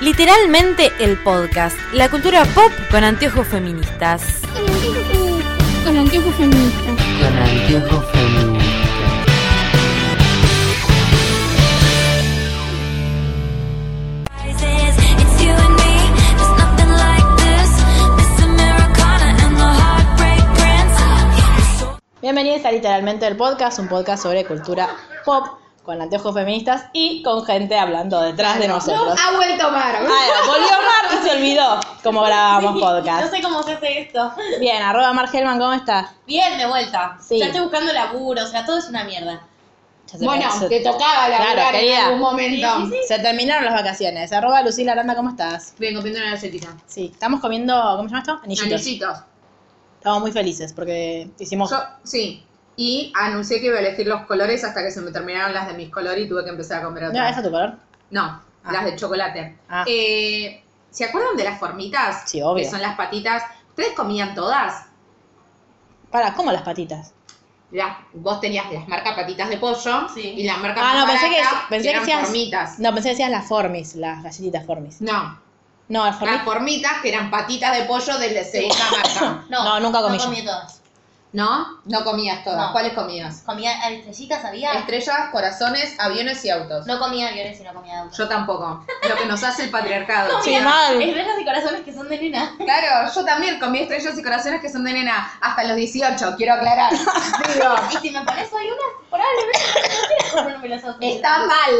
Literalmente el podcast, la cultura pop con anteojos feministas. Con anteojos feministas. Con anteojos feministas. Bienvenidos a Literalmente el Podcast, un podcast sobre cultura pop con anteojos feministas y con gente hablando detrás de nosotros. Ha vuelto Mar. Ah, volvió Mar y se olvidó cómo grabábamos No podcast. sé cómo se hace esto. Bien, arroba Mar Gelman, ¿cómo estás? Bien, de vuelta. Sí. Ya estoy buscando laburo, o sea, todo es una mierda. Bueno, te tocaba laburar Claro, en querida. algún momento. Se terminaron las vacaciones. Arroba Lucila Aranda, ¿cómo estás? Bien, comiendo una galletita. Sí, estamos comiendo, ¿cómo se llama esto? Anillitos. Anillitos. Estamos muy felices porque hicimos... Yo, sí. Y anuncié que iba a elegir los colores hasta que se me terminaron las de mis colores y tuve que empezar a comer ¿No otras. esa tu color? No, Ah. las de chocolate. Ah. Eh, ¿Se acuerdan de las formitas? Sí, obvio. Que son las patitas. ¿Ustedes comían todas? Para, ¿cómo las patitas? La- vos tenías las marcas patitas de pollo Sí. y las marcas Ah, no, pensé que, pensé que eran decías... formitas. No, pensé que decías las formis, las galletitas formis. No, No, las formis... las formitas que eran patitas de pollo de la segunda marca. No, No, nunca comí No comí todas. ¿No? No comías todas. No. ¿Cuáles comías? Comía estrellitas, ¿había? Estrellas, corazones, aviones y autos. No comía aviones y no comía autos. Yo tampoco. Lo que nos hace el patriarcado. Sí, chicas. mal. Estrellas y corazones que son de nena. Claro, yo también comí estrellas y corazones que son de nena hasta los 18, quiero aclarar. Digo, Y si me pones hoy unas, probablemente no me las otras. está mal.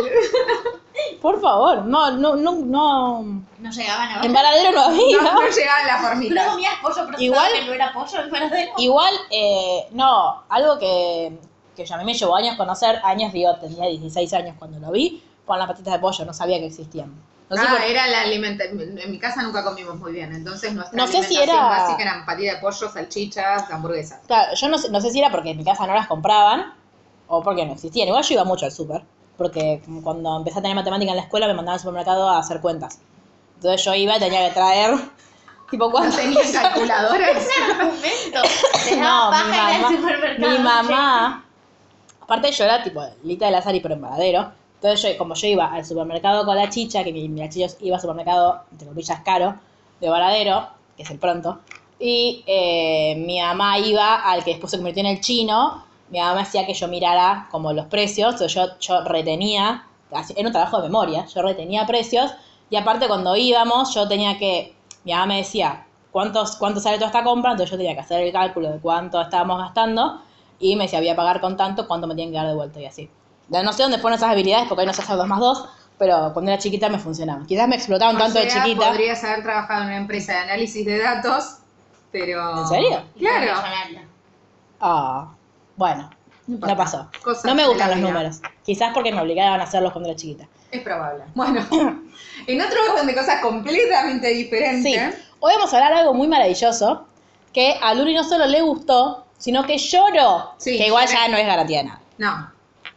Por favor, no, no, no, no. No llegaban a En Varadero no había. No, no llegaban las ¿No formitas. comías pollo procesado Igual- que no era pollo en paradero? Igual, eh, no, algo que, que yo a mí me llevó años conocer, años digo, tenía 16 años cuando lo vi, con las patitas de pollo, no sabía que existían. No sé ah, por- era la alimentación. En mi casa nunca comimos muy bien, entonces nuestra No sé si alimentación era- básica eran patitas de pollo, salchichas, hamburguesas. Claro, yo no sé, no sé si era porque en mi casa no las compraban o porque no existían. Igual yo iba mucho al súper, porque cuando empecé a tener matemática en la escuela me mandaban al supermercado a hacer cuentas. Entonces yo iba y tenía que traer, tipo, ¿No ¿cuánto? tenían calculadoras? argumento. Te No, mi mamá, supermercado. mi mamá, aparte yo era tipo Lita de Lazari pero en Varadero, entonces yo, como yo iba al supermercado con la chicha, que mi, mi la chicha iba al supermercado, entre comillas, caro, de Varadero, que es el pronto, y eh, mi mamá iba al que después se convirtió en el chino, mi mamá me hacía que yo mirara como los precios, entonces yo, yo retenía, era un trabajo de memoria, yo retenía precios, y aparte cuando íbamos yo tenía que, mi mamá me decía, ¿cuántos, cuánto sale toda esta compra? Entonces yo tenía que hacer el cálculo de cuánto estábamos gastando, y me decía, voy a pagar con tanto, cuánto me tienen que dar de vuelta y así. Ya No sé dónde fueron esas habilidades, porque hoy no sé hacer dos más dos, pero cuando era chiquita me funcionaban. Quizás me explotaban tanto O de chiquita. Podrías haber trabajado en una empresa de análisis de datos, pero. ¿En serio? Claro. Ah, bueno, no, pasó. Cosas no me gustan los vida. números. Quizás porque me obligaban a hacerlos cuando era chiquita. Es probable. Bueno, en otro orden de cosas completamente Sí, diferentes. hoy vamos a hablar de algo muy maravilloso, que a Luli no solo le gustó, sino que lloró. Sí, que igual lloré. ya no es garantía de nada. No,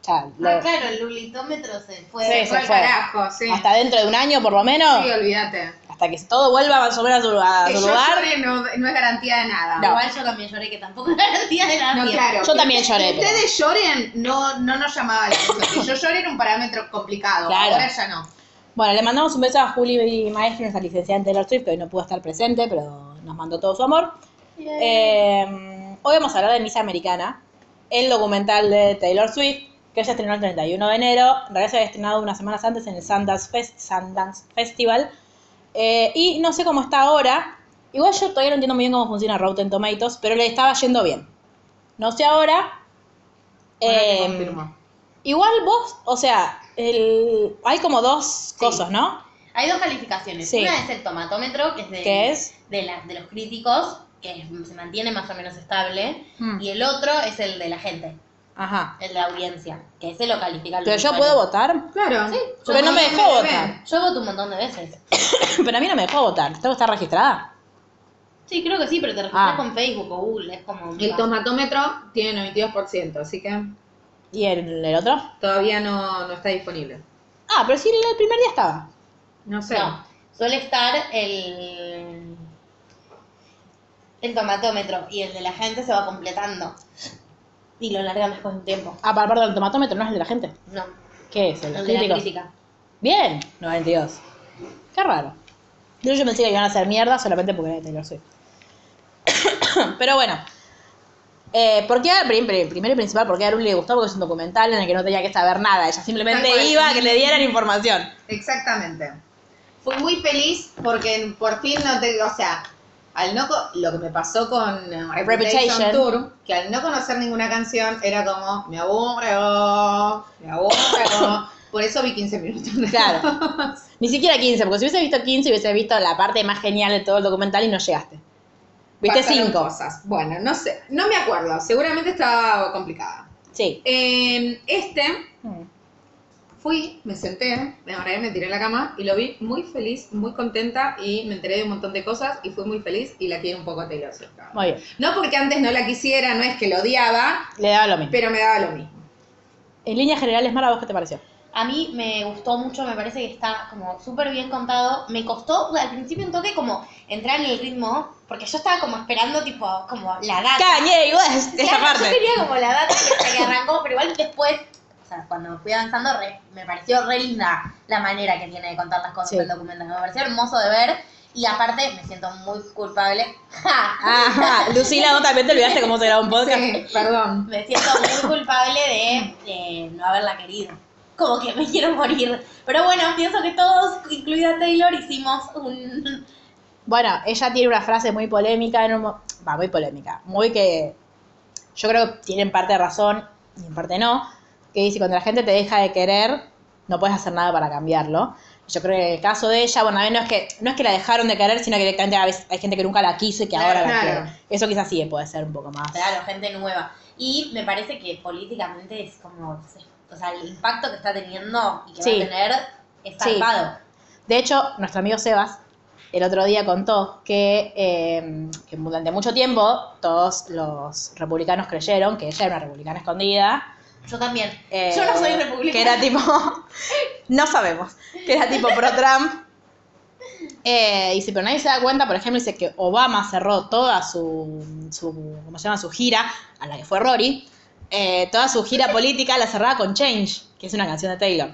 Ya, lo- Ah, claro, el lulitómetro se fue. Sí, se se fue al fue. carajo, sí. Hasta dentro de un año por lo menos, Sí, olvídate. Hasta que todo vuelva más o menos a su, a Que su yo lugar. llore no, no es garantía de nada. No. Igual yo también lloré, que tampoco es garantía de nada. No, claro. Yo también lloré, Que pero- ustedes lloren no, no nos llamaba la atención. Yo llore era un parámetro complicado. Claro. Ahora ya no. Bueno, le mandamos un beso a Juli Maestro, nuestra licenciada en Taylor Swift, que hoy no pudo estar presente, pero nos mandó todo su amor. Eh, hoy vamos a hablar de Miss Americana, el documental de Taylor Swift, que se estrenó el 31 de enero. En realidad se había estrenado unas semanas antes en el Sundance, Fest- Sundance Festival. Eh, y no sé cómo está ahora. Igual yo todavía no entiendo muy bien cómo funciona Rotten Tomatoes, pero le estaba yendo bien. No sé ahora. Eh, confirmo. igual vos, o sea, el, hay como dos cosas, ¿no? Hay dos calificaciones. Sí. Una es el tomatómetro, que es de, ¿Qué es? de, la- de los críticos, que se mantiene más o menos estable. Hmm. Y el otro es el de la gente, Ajá. el de la audiencia, que ese lo califica el Pero yo puedo votar. Claro. Sí, Pero no me dejó votar. Yo voto un montón de veces. Pero a mí no me dejó votar. ¿Tengo que estar registrada? Sí, creo que sí, pero te registras Ah. con Facebook o Google, es como... El tomatómetro tiene 92%, así que ¿Y el, el otro? todavía no, no está disponible. Ah, pero sí, el, el primer día estaba. No sé. No, suele estar el... El tomatómetro y el de la gente se va completando. Y lo largan después de un tiempo. Ah, para del tomatómetro, no es el de la gente. No, ¿Qué es? ¿El de el los de la crítica. Bien, 92. Qué raro. Yo, yo pensé que iban a hacer mierda solamente porque era de Taylor Swift. Pero bueno. Eh, ¿Por qué a- prim- prim- primero y principal, porque a Arul le gustó? Porque es un documental en el que no tenía que saber nada. Ella simplemente cual. iba a que le dieran información. Exactamente. Fui muy feliz porque por fin no te, o sea, al no lo que me pasó con eh, Reputation. Tour, que al no conocer ninguna canción era como me aburro, me aburro. por eso vi 15 minutos. Claro. Ni siquiera 15, porque si hubiese visto 15 hubiese visto la parte más genial de todo el documental y no llegaste. Viste Pasaron 5. cosas. Bueno, no sé, no me acuerdo, seguramente estaba complicada. Sí. Eh, este Fui, me senté, me agarré, me tiré en la cama y lo vi muy feliz, muy contenta y me enteré de un montón de cosas y fui muy feliz y la quiero un poco a Taylor Swift. Muy bien. No porque antes no la quisiera, no es que lo odiaba, Le daba lo mismo. pero me daba lo mismo. En líneas generales, Mara, ¿vos qué te pareció? A mí me gustó mucho, me parece que está como súper bien contado. Me costó al principio un toque como entrar en el ritmo, porque yo estaba como esperando tipo como la data. Kanye West, esa Claro, parte. Yo quería como la data que, que arrancó, pero igual después, o sea, cuando fui avanzando, re- me pareció re linda la manera que tiene de contar las cosas Sí. del documental. Me pareció hermoso de ver y aparte me siento muy culpable. ¡Ja! Ajá. Lucila, vos también te olvidaste cómo se graba un podcast. Sí, perdón. Me siento muy culpable de, de no haberla querido. Como que me quiero morir. Pero bueno, pienso que todos, incluida Taylor, hicimos un... Bueno, ella tiene una frase muy polémica, en un va, muy polémica, muy que yo creo que tiene en parte razón y en parte no, que dice, cuando la gente te deja de querer, no puedes hacer nada para cambiarlo. Yo creo que en el caso de ella, bueno, a ver, no es que, no es que la dejaron de querer, sino que directamente a veces hay gente que nunca la quiso y que Claro, ahora la claro. quiere. Eso quizás sí puede ser un poco más. Claro, gente nueva. Y me parece que políticamente es como... O sea, el impacto que está teniendo y que Sí. va a tener es Sí. salvado. De hecho, nuestro amigo Sebas el otro día contó que, eh, que durante mucho tiempo todos los republicanos creyeron que ella era una republicana escondida. Yo también. eh, Yo no soy republicana. Que era tipo, no sabemos, que era tipo pro-Trump. Eh, dice, pero nadie se da cuenta, por ejemplo, dice que Obama cerró toda su, su ¿cómo se llama? Su gira, a la que fue Rory, eh, toda su gira política la cerraba con Change, que es una canción de Taylor.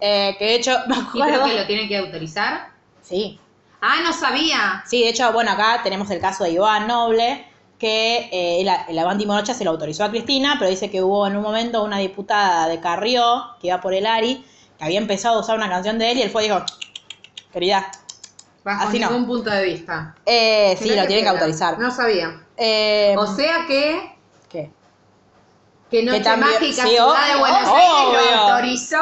Eh, que de hecho, ¿Y creo acuerdo... que lo tiene que autorizar? Sí, Ah, no sabía. Sí, de hecho, bueno, acá tenemos el caso de Iván Noble, que eh, la, la Bandy Morocha se lo autorizó a Cristina, pero dice que hubo en un momento una diputada de Carrió, que iba por el Ari, que había empezado a usar una canción de él y él fue y dijo, querida, Bajo Así no. ningún punto de vista. eh, sí, lo qué tienen que autorizar. No sabía. Eh, O sea que, ¿Qué? que Noche también- Mágica sí, Ciudad de obvio, Buenos Aires lo autorizó.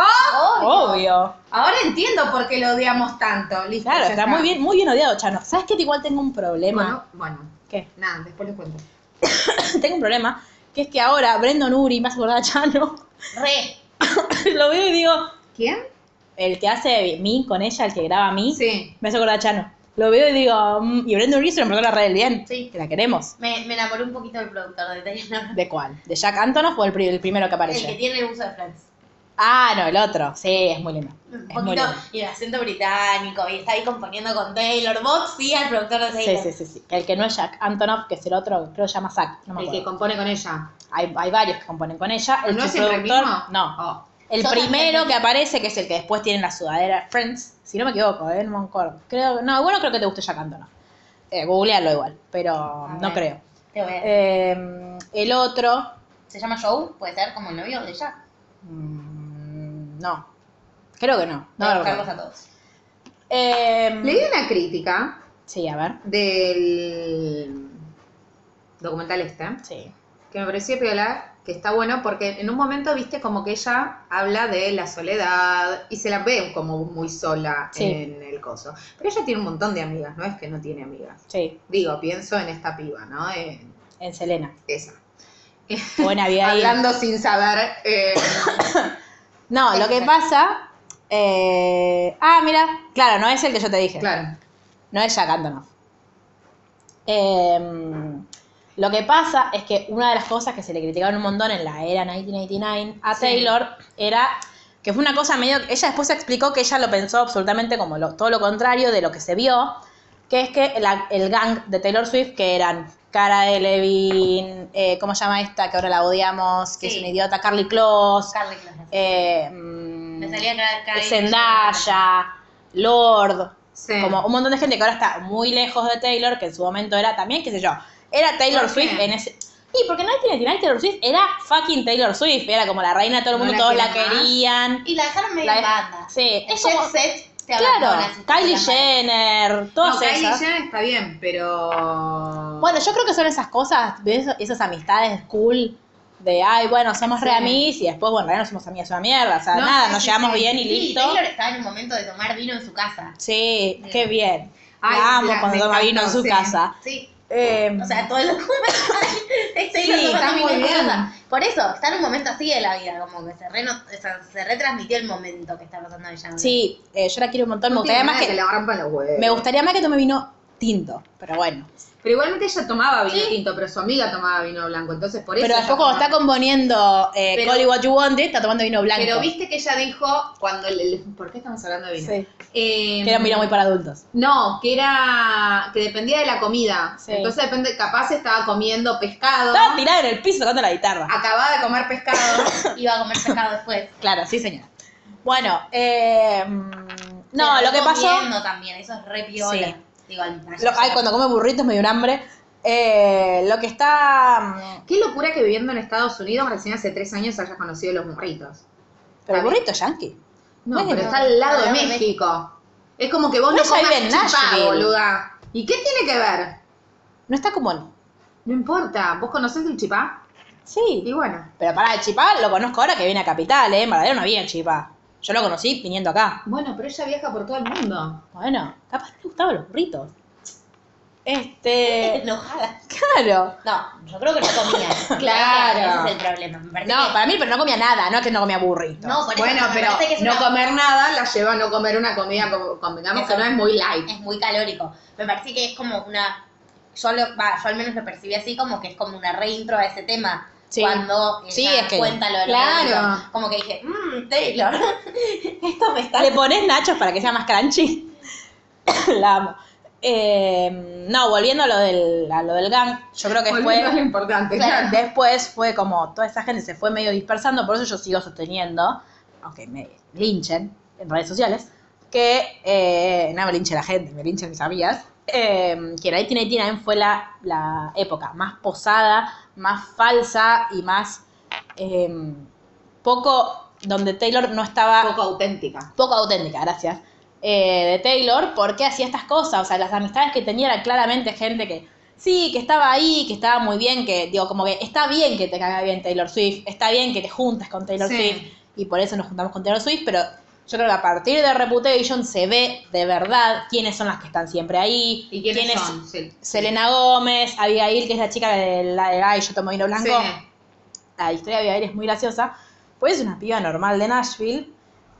Obvio. Ahora entiendo por qué lo odiamos tanto. Listo, Claro, está muy bien, muy bien odiado, Chano. ¿Sabes que igual tengo un problema? Bueno, bueno. ¿Qué? Nada, después les cuento. tengo un problema, que es que ahora Brendon Uri, me hace acordar a Chano, Re. lo veo y digo, ¿Quién? el que hace mí con ella, el que graba mí, Sí. Me hace acordar a Chano. Lo veo y digo, mm, y Brendan Reese es una persona re del bien. Sí. Que la queremos. Me, me enamoré un poquito del productor de Taylor. ¿De cuál? ¿De Jack Antonoff o el, el primero que El que aparece? tiene el uso de Friends. Ah, no, el otro. Sí, es muy lindo. Un Es poquito, lindo. y el acento británico, y está ahí componiendo con Taylor. Vos sí al productor de Sí, Taylor. sí, sí, sí. El que no es Jack Antonoff, que es el otro, creo que se llama Zack. No me El que compone con ella. Hay, hay varios que componen con ella. El ¿No es siempre el productor- mismo? No. Oh. El primero que aparece, que es el que después tiene la sudadera Friends, si no me equivoco, ¿eh? no me acuerdo. Creo, no, bueno, creo que te guste Jack Antonoff. Eh, googlealo igual, pero A no ver. creo. Te voy a- Eh, el otro, ¿Se llama Joe? ¿Puede ser como el novio de ella? Mm, no. Creo que no. Voy No a todos. Eh, Leí una crítica Sí, a ver. del documental este, Sí. que me pareció piola, que está bueno porque en un momento viste como que ella habla de la soledad y se la ve como muy sola Sí. en el coso. Pero ella tiene un montón de amigas, no es que no tiene amigas. Sí, Digo, pienso en esta piba, ¿no? En en Selena. esa. Buena vida ahí. Hablando sin saber. eh, No, lo que pasa. eh, Ah, mira. Claro, no es el que yo te dije. claro. No es Jack Antonoff. Em, lo que pasa es que una de las cosas que se le criticaron un montón en la era 1989 a Sí. Taylor era que fue una cosa medio. Ella después explicó que ella lo pensó absolutamente como lo- todo lo contrario de lo que se vio, que es que la- el gang de Taylor Swift, que eran Cara Delevingne, eh, ¿cómo se llama esta? Que ahora la odiamos, que Sí. es una idiota, Carly Close, Carly Close. eh, mm, Me salía Zendaya, Lord, Sí. como un montón de gente que ahora está muy lejos de Taylor, que en su momento era también, qué sé yo, era Taylor. Swift en ese... Y porque 1989 Taylor Swift era fucking Taylor Swift, era como la reina de todo el mundo, todos la más. querían. Y la dejaron medio La- banda. Sí, es como... set Claro, Kylie. Jenner, todas no, Kylie. Jenner está bien, pero... Bueno, yo creo que son esas cosas, ¿ves? esas amistades cool de, ay, bueno, somos re Sí. amigos y después, bueno, en realidad no somos amigas, es una mierda, o sea, No, nada, sí, nos sí, llevamos bien y listo. Taylor estaba en el momento de tomar vino en su casa. Sí, qué bien. Ay, la amo la- cuando toma vino en su casa. Sí. Eh, O sea, todo el documental es Taylor Sí, está muy bien. Por eso, está en un momento así de la vida, como que se, reno, o sea, se retransmitió el momento que está pasando ella. sí, eh, yo la quiero un montón, me gustaría más que, que le rompan los huevos. me gustaría más que tome vino tinto, pero bueno. Pero igualmente ella tomaba vino Sí. tinto, pero su amiga tomaba vino blanco, entonces por eso... Pero después cuando está componiendo eh, Pero- Call It What You Wanted, está tomando vino blanco. Pero viste que ella dijo cuando... le- ¿Por qué estamos hablando de vino? Sí, Eh, que era un vino muy para adultos. No, que era... que dependía de la comida. Sí. Entonces depende, capaz estaba comiendo pescado, Estaba tirada en el piso tocando la guitarra. acababa de comer pescado. Iba a comer pescado después. Claro, sí, señora. Bueno, eh, mm, no, lo que pasó. también, eso es re piola. Sí. Digo, al- Lo, ay, cuando come burritos me dio un hambre. Eh, lo que está. mm, Qué locura que viviendo en Estados Unidos recién hace tres años hayas conocido los burritos. Pero el burrito yankee. No, pero está al lado de México. Es como que vos No, comas vive en chipá, boluda. ¿Y qué tiene que ver? No está como. No importa. ¿Vos conocés el chipá? Sí. Y bueno. Pero para el Chipá lo conozco ahora que viene a Capital, ¿eh? En Varadero no había Chipá. Yo lo conocí viniendo acá. Bueno, pero ella viaja por todo el mundo. Bueno, capaz le gustaban los burritos. Este. Enojada. Claro. No, yo creo que no comía. Claro. Ese es el problema. Me parece No, que- para mí, pero no comía nada, no es que no comía burritos. No, por eso Bueno, me pero que es no una- comer nada la lleva a no comer una comida, como, convengamos que no es muy light. es muy calórico. Me parece que es como una. Yo, lo, va, yo al menos lo percibí así, como que es como una reintro a ese tema. Sí. Cuando ella Sí, es que- cuenta lo de los Claro. Como que dije, mmm, Taylor, esto me está. ¿Le pones nachos para que sea más crunchy? La amo. Eh, no, volviendo a lo del, a lo del gang, yo creo que Volviendo a lo fue. importante, Claro. claro. Después fue como toda esa gente se fue medio dispersando, por eso yo sigo sosteniendo, aunque me linchen en redes sociales, que eh, no me linche la gente, me linchen mis amigas, eh, que la 1989 fue la, la época más posada, más falsa y más eh, poco donde Taylor no estaba Poco auténtica. poco auténtica, gracias, eh, de Taylor, porque hacía estas cosas. O sea, las amistades que tenía eran claramente gente que, sí, que estaba ahí, que estaba muy bien, que, digo, como que está bien que te caiga bien Taylor Swift, está bien que te juntes con Taylor Sí. Swift, y por eso nos juntamos con Taylor Swift, pero yo creo que a partir de Reputation se ve de verdad quiénes son las que están siempre ahí, ¿Y quiénes quién es son? Sí. Selena Gómez, Abigail, que es la chica de la de Ay, yo tomo vino blanco Sí. la historia de Abigail es muy graciosa, pues es una piba normal de Nashville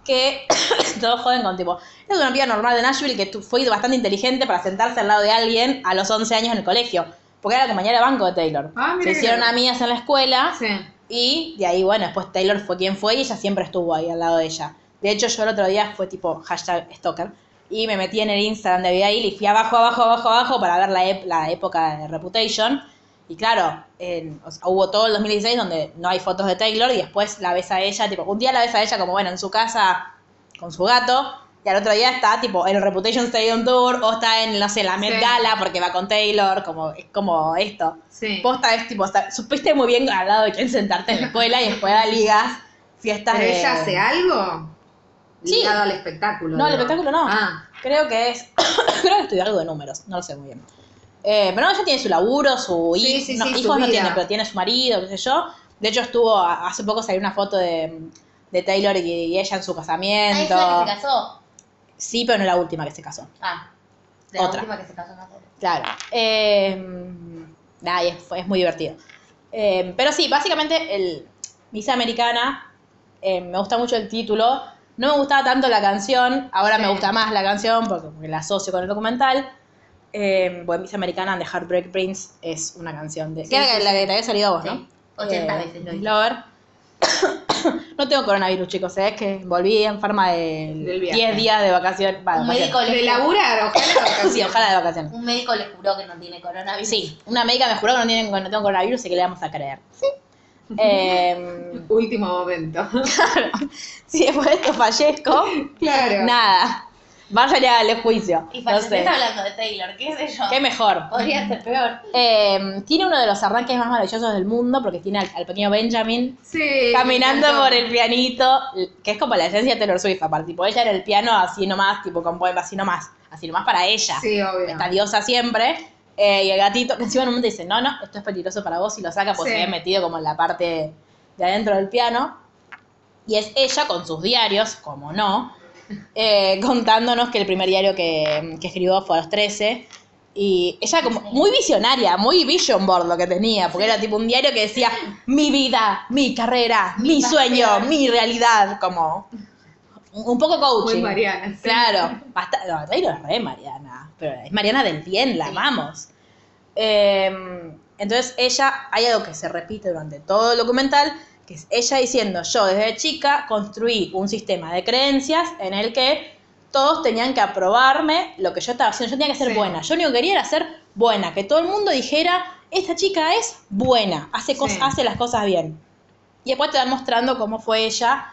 que todos joden con tipo, es una piba normal de Nashville que fue bastante inteligente para sentarse al lado de alguien a los 11 años en el colegio, porque era la compañera de banco de Taylor. Ah, mira Se hicieron amigas en la escuela Sí. y de ahí, bueno, después Taylor fue quien fue y ella siempre estuvo ahí al lado de ella. De hecho, yo el otro día fue tipo hashtag stalker y me metí en el Instagram de Abigail y fui abajo, abajo, abajo, abajo para ver la, ep- la época de Reputation. Y claro, en- o sea, hubo todo el 2016 donde no hay fotos de Taylor y después la ves a ella, tipo, un día la ves a ella como, bueno, en su casa con su gato y al otro día está tipo en el Reputation Stadium Tour o está en, no sé, la Met Sí. Gala porque va con Taylor, como, es como esto. Sí. Posta es tipo, está- supiste muy bien al lado de quién sentarte en la escuela y después da ligas, fiestas ¿Pero de... ella hace algo? Sí. Ligado al espectáculo. No, el digo. espectáculo no. Ah, Creo que es... creo que estudió algo de números, no lo sé muy bien. Eh, pero no, ella tiene su laburo, su Sí, hijo, sí, no, sí, su hijos no vida. tiene, pero tiene su marido, qué sé yo. De hecho estuvo, hace poco salió una foto de, de Taylor y, y ella en su Ah, casamiento. ¿es la que se casó? Sí, pero no la última que se casó. Ah, de la Otra. última que se casó no. Claro. Eh, nada, y es, es muy divertido. Eh, pero sí, básicamente el Miss Americana, eh, me gusta mucho el título. No me gustaba tanto la canción, ahora Sí. me gusta más la canción porque, la asocio con el documental. Eh, bueno, Miss Americana de Heartbreak Prince es una canción de... Sí, que era sí, la que te había salido a vos, Sí, ¿no? 80 Eh, veces lo hice. Lover. no tengo coronavirus, chicos, ¿eh? es que volví enferma de Del viaje. 10 días de vacaciones. Un vacaciones. médico, de le laburar, ojalá. Sí, vacaciones. ojalá de vacaciones. un médico le juró que no tiene coronavirus. Sí, una médica me juró que no, tienen, que no tengo coronavirus y que le vamos a creer. Sí. Eh, Último momento. si después de esto fallezco, Claro. nada. Y háganle juicio. Y No sé. está hablando de Taylor, qué sé yo. Qué mejor. Podría ser peor. Eh, tiene uno de los arranques más maravillosos del mundo porque tiene al, al pequeño Benjamin Sí. caminando por el pianito, que es como la esencia de Taylor Swift, aparte. Tipo, ella era el piano así nomás, tipo con poema así nomás. Así nomás para ella. Sí, obvio. Esta diosa siempre. Eh, y el gatito, que encima en un momento dice, no, no, esto es peligroso para vos y lo saca porque Sí. se había metido como en la parte de adentro del piano. Y es ella con sus diarios, como no, eh, contándonos que el primer diario que, que escribió fue a los 13. Y ella como muy visionaria, muy vision board lo que tenía, porque era tipo un diario que decía mi vida, mi carrera, mi, sueño, pasión". mi realidad, como un poco coaching. Muy Mariana. sí. Claro, basta, no, Taylor es re Mariana, pero es Mariana del bien, la amamos. Eh, entonces ella, hay algo que se repite durante todo el documental, que es ella diciendo, yo desde chica construí un sistema de creencias en el que todos tenían que aprobarme lo que yo estaba haciendo, yo tenía que ser Sí. buena, yo lo único que quería era ser buena, que todo el mundo dijera, esta chica es buena, hace, cos- Sí. hace las cosas bien. Y después te van mostrando cómo fue ella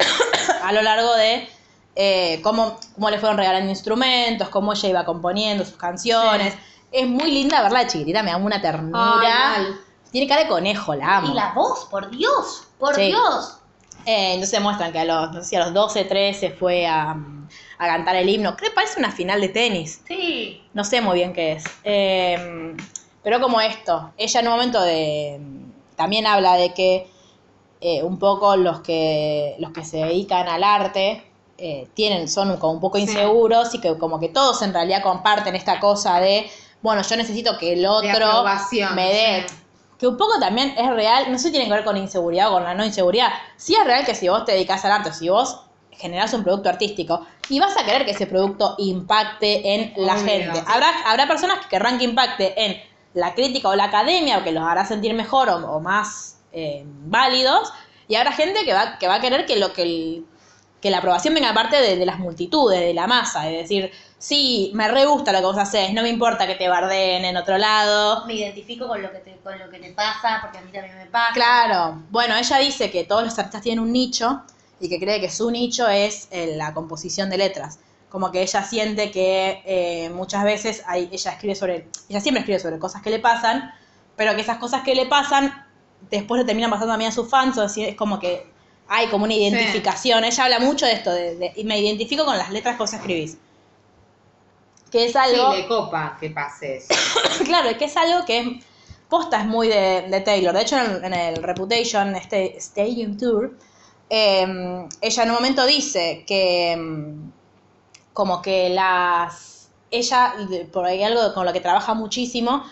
a lo largo de eh, cómo, cómo le fueron regalando instrumentos, cómo ella iba componiendo sus canciones. Es muy linda verla de chiquitita, me da una ternura. Ay. Tiene cara de conejo, la amo. Y la voz, por Dios, por Sí. Dios. Eh, entonces muestran que a los, no sé si a los 12, 13 fue a, a cantar el himno. Creo que parece una final de tenis. Sí. No sé muy bien qué es. Eh, pero como esto, ella en un momento de... También habla de que eh, un poco los que, los que se dedican al arte eh, tienen, son como un poco Sí. inseguros y que como que todos en realidad comparten esta cosa de, bueno, yo necesito que el otro me dé... sí. Que un poco también es real, no sé si tiene que ver con inseguridad o con la no inseguridad. Sí es real que si vos te dedicas al arte, si vos generás un producto artístico y vas a querer que ese producto impacte en la Obvio. gente. Habrá, habrá personas que querrán que impacte en la crítica o la academia o que los hará sentir mejor o, o más eh, válidos y habrá gente que va, que va a querer que lo que el- que la aprobación venga aparte de, de las multitudes, de la masa, de decir, sí, me re gusta lo que vos haces, no me importa que te bardeen en otro lado, Me identifico con lo que te, con lo que te pasa, porque a mí también me pasa. Claro. Bueno, ella dice que todos los artistas tienen un nicho y que cree que su nicho es eh, la composición de letras. Como que ella siente que eh, muchas veces hay, ella escribe sobre, ella siempre escribe sobre cosas que le pasan, pero que esas cosas que le pasan después le terminan pasando también a sus fans, o así es como que hay como una identificación. Ella habla mucho de esto, de, de- y me identifico con las letras que vos escribís. Que es algo... Sí, le copa que pase eso. Claro, que es algo que es, posta es muy de, de Taylor. De hecho, en el, en el Reputation, este Stadium Tour, eh, ella en un momento dice que mm, como que las... Ella, por ahí algo con lo que trabaja muchísimo,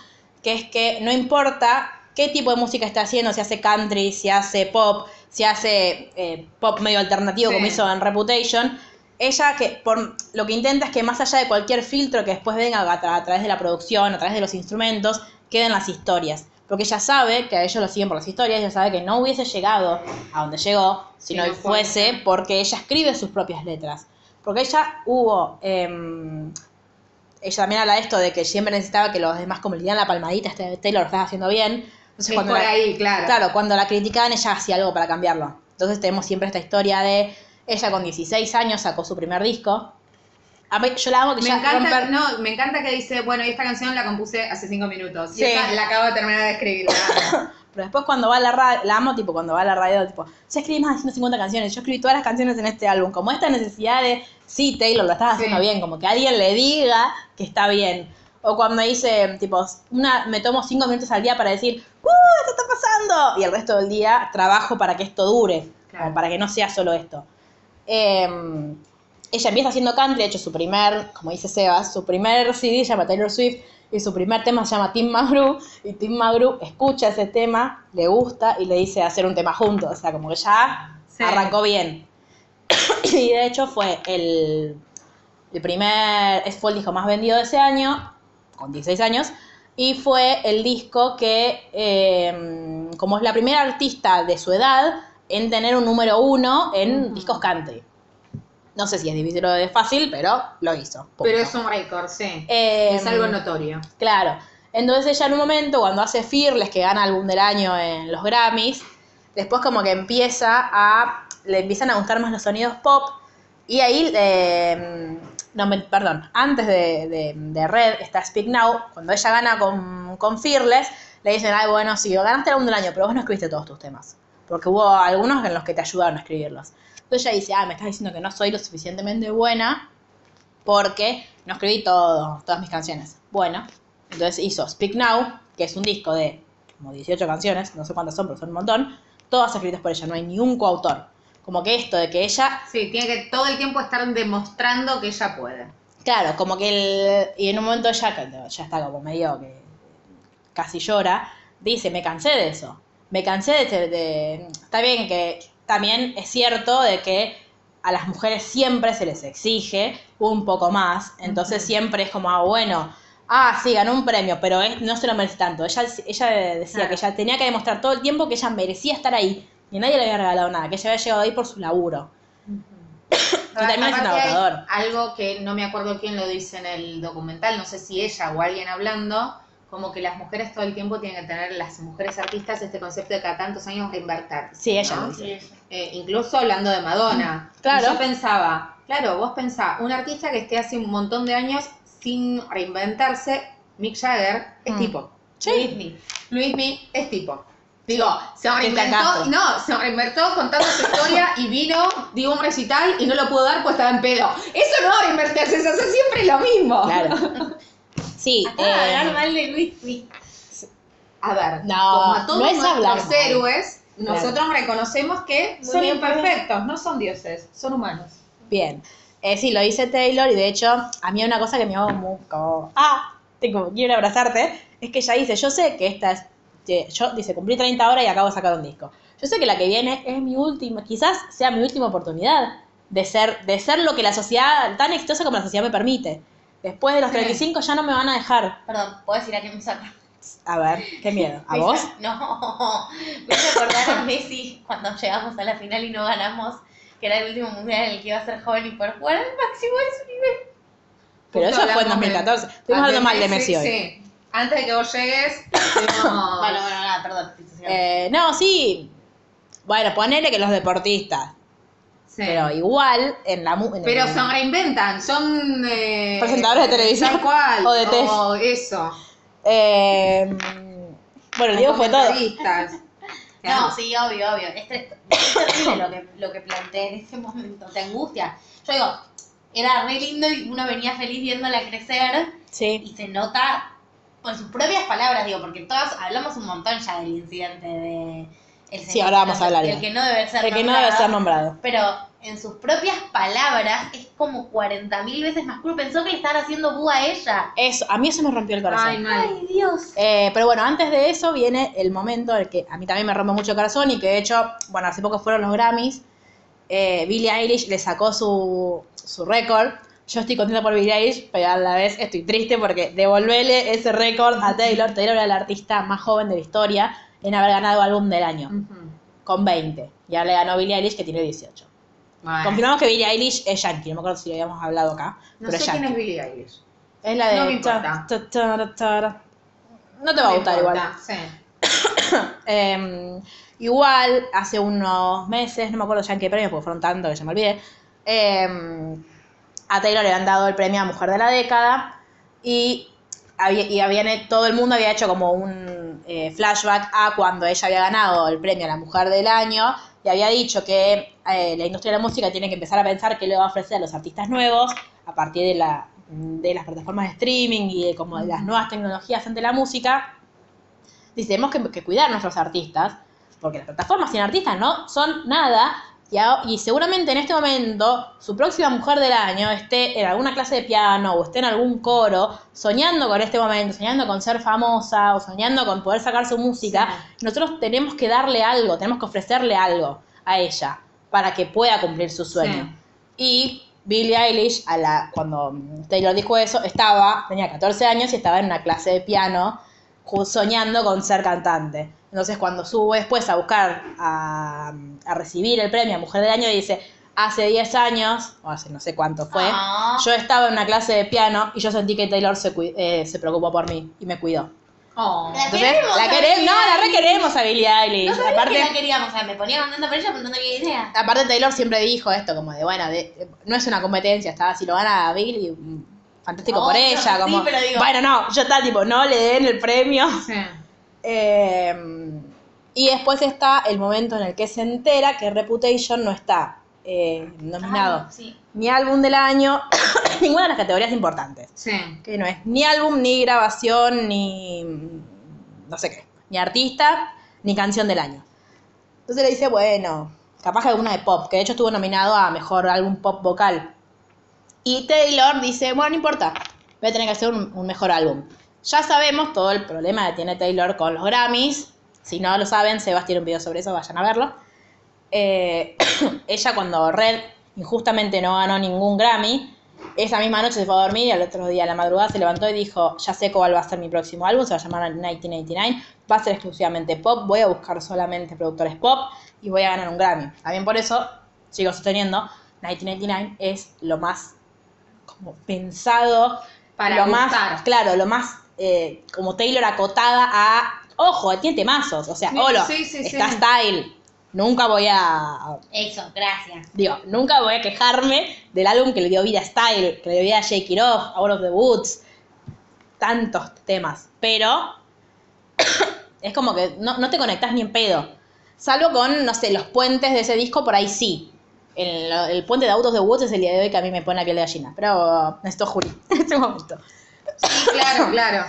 que es que no importa qué tipo de música está haciendo, si hace country, si hace pop, si hace eh, pop medio alternativo Sí. como hizo en Reputation, ella que por lo que intenta es que más allá de cualquier filtro que después venga a, tra- a través de la producción, a través de los instrumentos, queden las historias. Porque ella sabe que a ellos lo siguen por las historias, ella sabe que no hubiese llegado a donde llegó si no fuese. porque ella escribe sus propias letras. Porque ella hubo... em, ella también habla de esto de que siempre necesitaba que los demás como le dieran la palmadita, este Taylor lo estás haciendo bien. Entonces, Es cuando por la- ahí, claro. Claro, cuando la criticaban ella hacía algo para cambiarlo. Entonces tenemos siempre esta historia de ella con 16 años sacó su primer disco. A mí- yo la amo que Me ya encanta, romper- no, me encanta que dice, bueno, y esta canción la compuse hace cinco minutos. Sí. Y esta la acabo de terminar de escribir. Pero después cuando va a la radio, la amo tipo cuando va a la radio, tipo, ya escribí más de 150 canciones, yo escribí todas las canciones en este álbum. Como esta necesidad de, sí, Taylor, lo estás haciendo Sí. bien, como que alguien le diga que está bien. O cuando dice, tipo, una, me tomo cinco minutos al día para decir, ¡Uh, esto está pasando! Y el resto del día trabajo para que esto dure, Claro. para que no sea solo esto. Eh, ella empieza haciendo country, de hecho su primer, como dice Sebas, su primer CD se llama Taylor Swift y su primer tema se llama Tim McGrew y Tim McGrew escucha ese tema, le gusta y le dice hacer un tema juntos, o sea, como que ya Sí. arrancó bien. y de hecho fue el, el primer, fue el disco más vendido de ese año, con 16 años, y fue el disco que, eh, como es la primera artista de su edad, en tener un número uno en discos country. No sé si es difícil o es fácil, pero lo hizo. punto. Pero es un récord, sí. Eh, es algo notorio. Claro. Entonces ella en un momento, cuando hace Fearless, que gana álbum del año en los Grammys, después como que empieza a, le empiezan a gustar más los sonidos pop, y ahí eh, no, perdón, antes de, de- de Red está Speak Now, cuando ella gana con, con Fearless, le dicen, ay, bueno, sí, ganaste el álbum del año, pero vos no escribiste todos tus temas, porque hubo algunos en los que te ayudaron a escribirlos. Entonces ella dice, ah, me estás diciendo que no soy lo suficientemente buena porque no escribí todo, todas mis canciones. Bueno, entonces hizo Speak Now, que es un disco de como 18 canciones, no sé cuántas son, pero son un montón, todas escritas por ella, no hay ni un coautor. Como que esto de que ella Sí, tiene que todo el tiempo estar demostrando que ella puede. Claro, como que el, y en un momento ya, que ya está como medio que casi llora, dice, me cansé de eso, me cansé de, de- de- Está bien que también es cierto de que a las mujeres siempre se les exige un poco más, entonces siempre es como, ah, bueno, ah, sí, ganó un premio, pero es- no se lo merece tanto. Ella, ella decía Claro. que ella tenía que demostrar todo el tiempo que ella merecía estar ahí, y nadie le había regalado nada, que ella había llegado ahí por su laburo. y también es un agotador. Algo que no me acuerdo quién lo dice en el documental, no sé si ella o alguien hablando, como que las mujeres todo el tiempo tienen que tener, las mujeres artistas, este concepto de cada tantos años reinvertir. Sí, ella ¿no? lo dice. Eh, incluso hablando de Madonna. Claro. Y yo pensaba, claro, vos pensá, un artista que esté hace un montón de años sin reinventarse, Mick Jagger es Mm. tipo. Sí. Luismi. Luismi es tipo. Digo, se reinventó, no, se reinventó contando su historia y vino, dio un recital y no lo pudo dar pues estaba en pedo. Eso no es reinvertirse, eso es siempre lo mismo. Claro. Sí, de eh, hablar mal de Luis Miguel. A ver, No, como a todos no es hablar nuestros héroes, nosotros reconocemos que Muy son bien, muy bien. imperfectos, no son dioses, son humanos. bien. Eh, sí, lo dice Taylor y de hecho a mí hay una cosa que me hago muy como, ah, tengo, quiero abrazarte, es que ella dice, yo sé que esta es, que yo, dice, cumplí 30 horas y acabo de sacar un disco. Yo sé que la que viene es mi última, quizás sea mi última oportunidad de ser, de ser lo que la sociedad, tan exitosa como la sociedad me permite. Después de los Sí. 35 ya no me van a dejar. Perdón, ¿puedo decir a qué me saca? A ver, qué miedo. ¿A vos? No, me hizo acordar a Messi cuando llegamos a la final y no ganamos, que era el último mundial en el que iba a ser joven y poder jugar al máximo de su nivel. Pero eso fue en hablamos de- 2014. Estuvimos hablando mal de Messi hoy. Sí, antes de que vos llegues, Bueno, bueno, nada, perdón. Eh, no, sí. Bueno, ponele que los deportistas. sí. Pero igual, en la en Pero el- se reinventan, son eh, Presentadores de televisión. tal cual, O de tele. o eso. Eh, bueno, el Diego fue todo. No, sí, obvio, obvio. Es, tre- es terrible lo que, lo que planteé en ese momento, te angustia. Yo digo, era re lindo y uno venía feliz viéndola crecer Sí. y se nota por sus propias palabras, digo, porque todas hablamos un montón ya del incidente de... El Sí, ahora vamos a hablar El que no debe ser El que no nombrado, debe ser nombrado. Pero en sus propias palabras es como 40.000 veces más cruel. Pensó que le estaban haciendo búa a ella. Eso, a mí eso me rompió el corazón. Ay, Dios. Eh, pero bueno, antes de eso viene el momento en el que a mí también me rompe mucho el corazón y que de hecho, bueno, hace poco fueron los Grammys. Eh, Billie Eilish le sacó su, su récord. Yo estoy contenta por Billie Eilish, pero a la vez estoy triste porque devolverle ese récord a Taylor. Taylor era la artista más joven de la historia en haber ganado álbum del año, con 20. Y ahora le ganó Billie Eilish, que tiene 18. Bueno. Confirmamos que Billie Eilish es yankee, no me acuerdo si lo habíamos hablado acá, No pero sé es quién yankee. es Billie Eilish. Es la de... No me importa. ta- ta- ta- ta- No te va a gustar igual. Sí. Eh, igual, hace unos meses, no me acuerdo ya en qué premio, porque fueron tantos que ya me olvidé, eh, a Taylor le habían dado el premio a Mujer de la Década y, había, y habían, todo el mundo había hecho como un eh, flashback a cuando ella había ganado el premio a la Mujer del Año y había dicho que eh, la industria de la música tiene que empezar a pensar qué le va a ofrecer a los artistas nuevos a partir de, la, de las plataformas de streaming y de como de las nuevas tecnologías ante la música. Dice, tenemos que, que cuidar a nuestros artistas, porque las plataformas sin artistas no son nada, y, a- y seguramente en este momento su próxima mujer del año esté en alguna clase de piano o esté en algún coro, soñando con este momento, soñando con ser famosa o soñando con poder sacar su música. Nosotros tenemos que darle algo, tenemos que ofrecerle algo a ella para que pueda cumplir su sueño. Y Billie Eilish, a la, cuando Taylor dijo eso, estaba, tenía 14 años y estaba en una clase de piano soñando con ser cantante. Entonces cuando subo después a buscar, a, a recibir el premio a Mujer del Año, dice, hace 10 años, o hace no sé cuánto fue, Ah. yo estaba en una clase de piano y yo sentí que Taylor se, eh, se preocupó por mí y me cuidó. Oh. La Entonces, queremos, la queremos, no, la requeremos a Billie Eilish. No aparte, que la queríamos, o sea, me ponía contenta por ella, pero no tenía idea. aparte Taylor siempre dijo esto, como de, bueno, de- de- no es una competencia, está, si lo gana Billie, mm, fantástico por Obvio, ella, sí, como, pero digo- bueno, no, yo está tipo, no le den el premio. Sí. Eh, y después está el momento en el que se entera que Reputation no está eh, nominado Ah, sí. ni álbum del año, ninguna de las categorías importantes. Sí. Que no es ni álbum, ni grabación, ni no sé qué, ni artista, ni canción del año. Entonces le dice, bueno, capaz que alguna de pop, que de hecho estuvo nominado a mejor álbum pop vocal. Y Taylor dice, bueno, no importa, voy a tener que hacer un, un mejor álbum. Ya sabemos todo el problema que tiene Taylor con los Grammys. Si no lo saben, Sebas tiene un video sobre eso, vayan a verlo. Eh, ella cuando Red injustamente no ganó ningún Grammy, esa misma noche se fue a dormir y al otro día a la madrugada se levantó y dijo, ya sé cuál va a ser mi próximo álbum, se va a llamar 1989, va a ser exclusivamente pop, voy a buscar solamente productores pop y voy a ganar un Grammy. También por eso sigo sosteniendo, 1989 es lo más como pensado, Para lo gustar. más, claro, lo más eh, como Taylor acotada a, ojo, tiene temazos, o sea, Sí, Olo, sí, sí, está sí. Style, nunca voy a, Eso, gracias. digo, nunca voy a quejarme del álbum que le dio vida a Style, que le dio vida a Shake It Off, Out of the Woods, tantos temas, pero es como que no, no te conectás ni en pedo, salvo con, no sé, los puentes de ese disco, por ahí sí. El, el puente de Out of the Woods es el día de hoy que a mí me pone la piel de gallina, pero necesito Juli en este momento. Sí, claro, claro.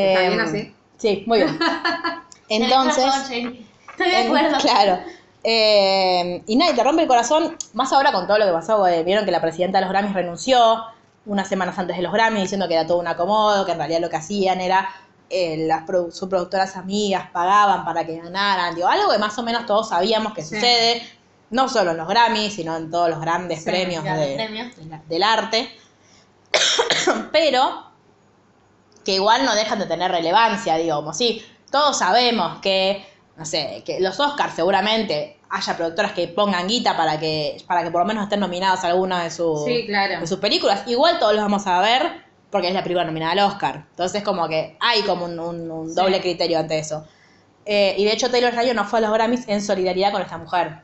¿Está bien Eh, así? Sí, muy bien. Entonces... Estoy de acuerdo. claro. Eh, y nada, y te rompe el corazón, más ahora con todo lo que pasó, eh, vieron que la presidenta de los Grammys renunció unas semanas antes de los Grammys diciendo que era todo un acomodo, que en realidad lo que hacían era eh, las produ- sus productoras amigas pagaban para que ganaran, digo, algo que más o menos todos sabíamos que Sí. sucede, no solo en los Grammys, sino en todos los grandes Sí, premios, de- premios. del arte. Pero que igual no dejan de tener relevancia, digamos. Sí, todos sabemos que, no sé, que los Oscars seguramente haya productoras que pongan guita para que, para que por lo menos estén nominados a alguna de, sus Sí, claro. de sus películas. Igual todos los vamos a ver porque es la película nominada al Oscar. Entonces como que hay como un, un- un Sí. doble criterio ante eso. Eh, y de hecho Taylor Rayo no fue a los Grammys en solidaridad con esta mujer.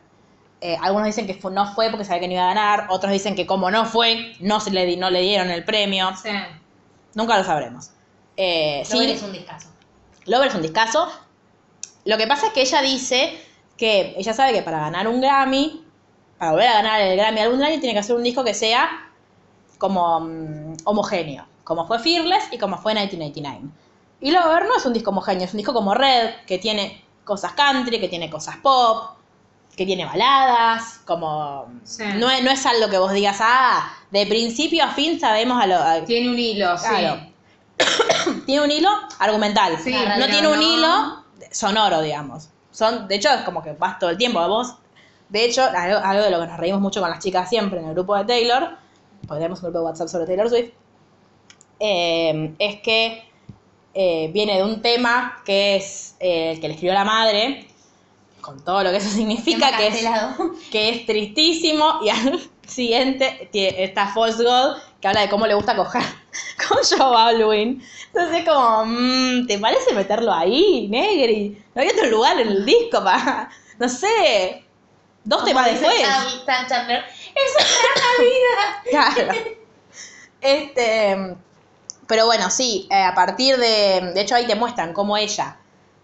Eh, algunos dicen que fue- no fue porque sabía que no iba a ganar, otros dicen que como no fue, no, se le, di- no le dieron el premio. Sí. Nunca lo sabremos. Eh, sí, Lover es un discazo. Lover es un discazo. Lo que pasa es que ella dice que ella sabe que para ganar un Grammy, para volver a ganar el Grammy algún año, tiene que hacer un disco que sea como mm, homogéneo, como fue Fearless y como fue 1989. Y Lover no es un disco homogéneo, es un disco como Red, que tiene cosas country, que tiene cosas pop, que tiene baladas, como... Sí. No, es, no es algo que vos digas, ah, de principio a fin sabemos a lo... a- Tiene un hilo, Claro. sí. tiene un hilo argumental. Sí, no tiene un no- hilo sonoro, digamos. Son, de hecho, es como que vas todo el tiempo. Vos, de hecho, algo, algo de lo que nos reímos mucho con las chicas siempre en el grupo de Taylor, porque tenemos un grupo de WhatsApp sobre Taylor Swift, eh, es que eh, viene de un tema que es eh, el que le escribió la madre, con todo lo que eso significa, que es cancelado. que es tristísimo y al siguiente tie- está False God que habla de cómo le gusta coger con Joe Baldwin. Entonces como, mm, ¿te parece meterlo ahí, Negri? No había otro lugar en el disco para, no sé, dos temas después. Sam- Sam Chandler, es una vida. Claro. Este, pero bueno, sí, eh, a partir de, de hecho ahí te muestran cómo ella,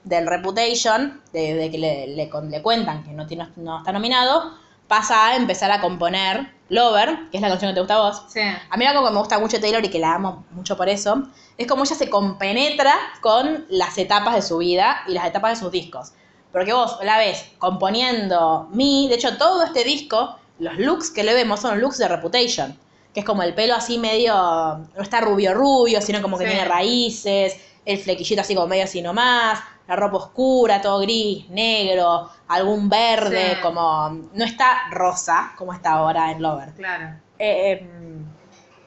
del Reputation, de, de que le, le le cuentan que no, tiene, no está nominado, pasa a empezar a componer Lover, que es la canción que te gusta a vos. Sí. A mí algo que me gusta mucho Taylor y que la amo mucho por eso, es como ella se compenetra con las etapas de su vida y las etapas de sus discos. Porque vos la ves componiendo Me, de hecho todo este disco, los looks que le vemos son looks de Reputation, que es como el pelo así medio, no está rubio rubio, sino como que Sí. tiene raíces, el flequillito así como medio así nomás, la ropa oscura, todo gris, negro, algún verde, Sí. como no está rosa como está ahora en Lover. Claro. Eh, eh,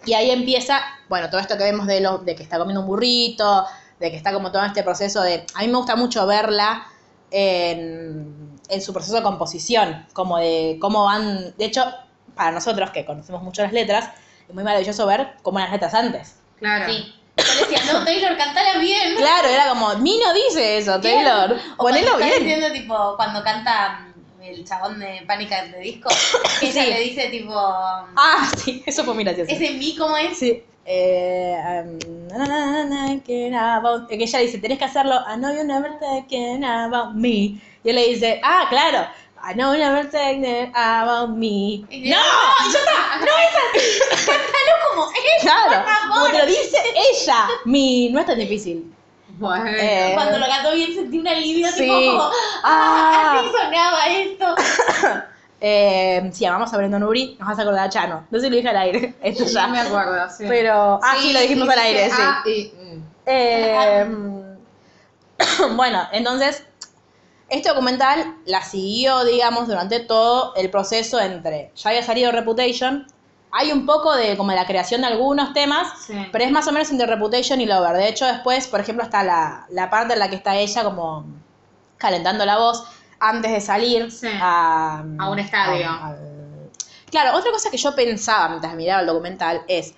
y ahí empieza, bueno, todo esto que vemos de, lo, de que está comiendo un burrito, de que está como todo este proceso de... A mí me gusta mucho verla en, en su proceso de composición, como de cómo van... De hecho, para nosotros que conocemos mucho las letras, es muy maravilloso ver cómo eran las letras antes. Claro. Sí. Le decía, no, Taylor, cantala bien. Claro, era como, Mi no dice eso, Taylor. O Ponelo bien. diciendo, tipo, cuando canta mm, el chabón de Pánica de Disco, que ella Sí. le dice, tipo, Ah, sí, eso fue muy gracioso. ese mi, ¿cómo es? Sí. Eh, um, na, na, na, na, que ella dice, tenés que hacerlo, I know you never thinking about me. Y él le dice, ah, claro, I know you never about me. ¡No! yo- ¡Y ya está! ¡No es así! Cántalo como es, Claro, por favor. como te lo dice ella. Mi, no es tan difícil. Bueno. Eh, Cuando lo cantó bien sentí un alivio, Sí. tipo, como, Ah. ah, así sonaba esto. Eh, sí, amamos a Brendon Uri, nos vas a acordar a Chano. No sé si lo dije al aire, esto ya. No me acuerdo, sí. Pero, ah, sí, lo dijimos al aire, sí. ah, y, mm. Eh, bueno, entonces, este documental la siguió, digamos, durante todo el proceso entre, ya había salido Reputation, hay un poco de como de la creación de algunos temas, Sí. pero es más o menos entre Reputation y Lover. De hecho, después, por ejemplo, está la, la parte en la que está ella como calentando la voz antes de salir Sí. a, A un estadio. Claro, otra cosa que yo pensaba mientras miraba el documental es,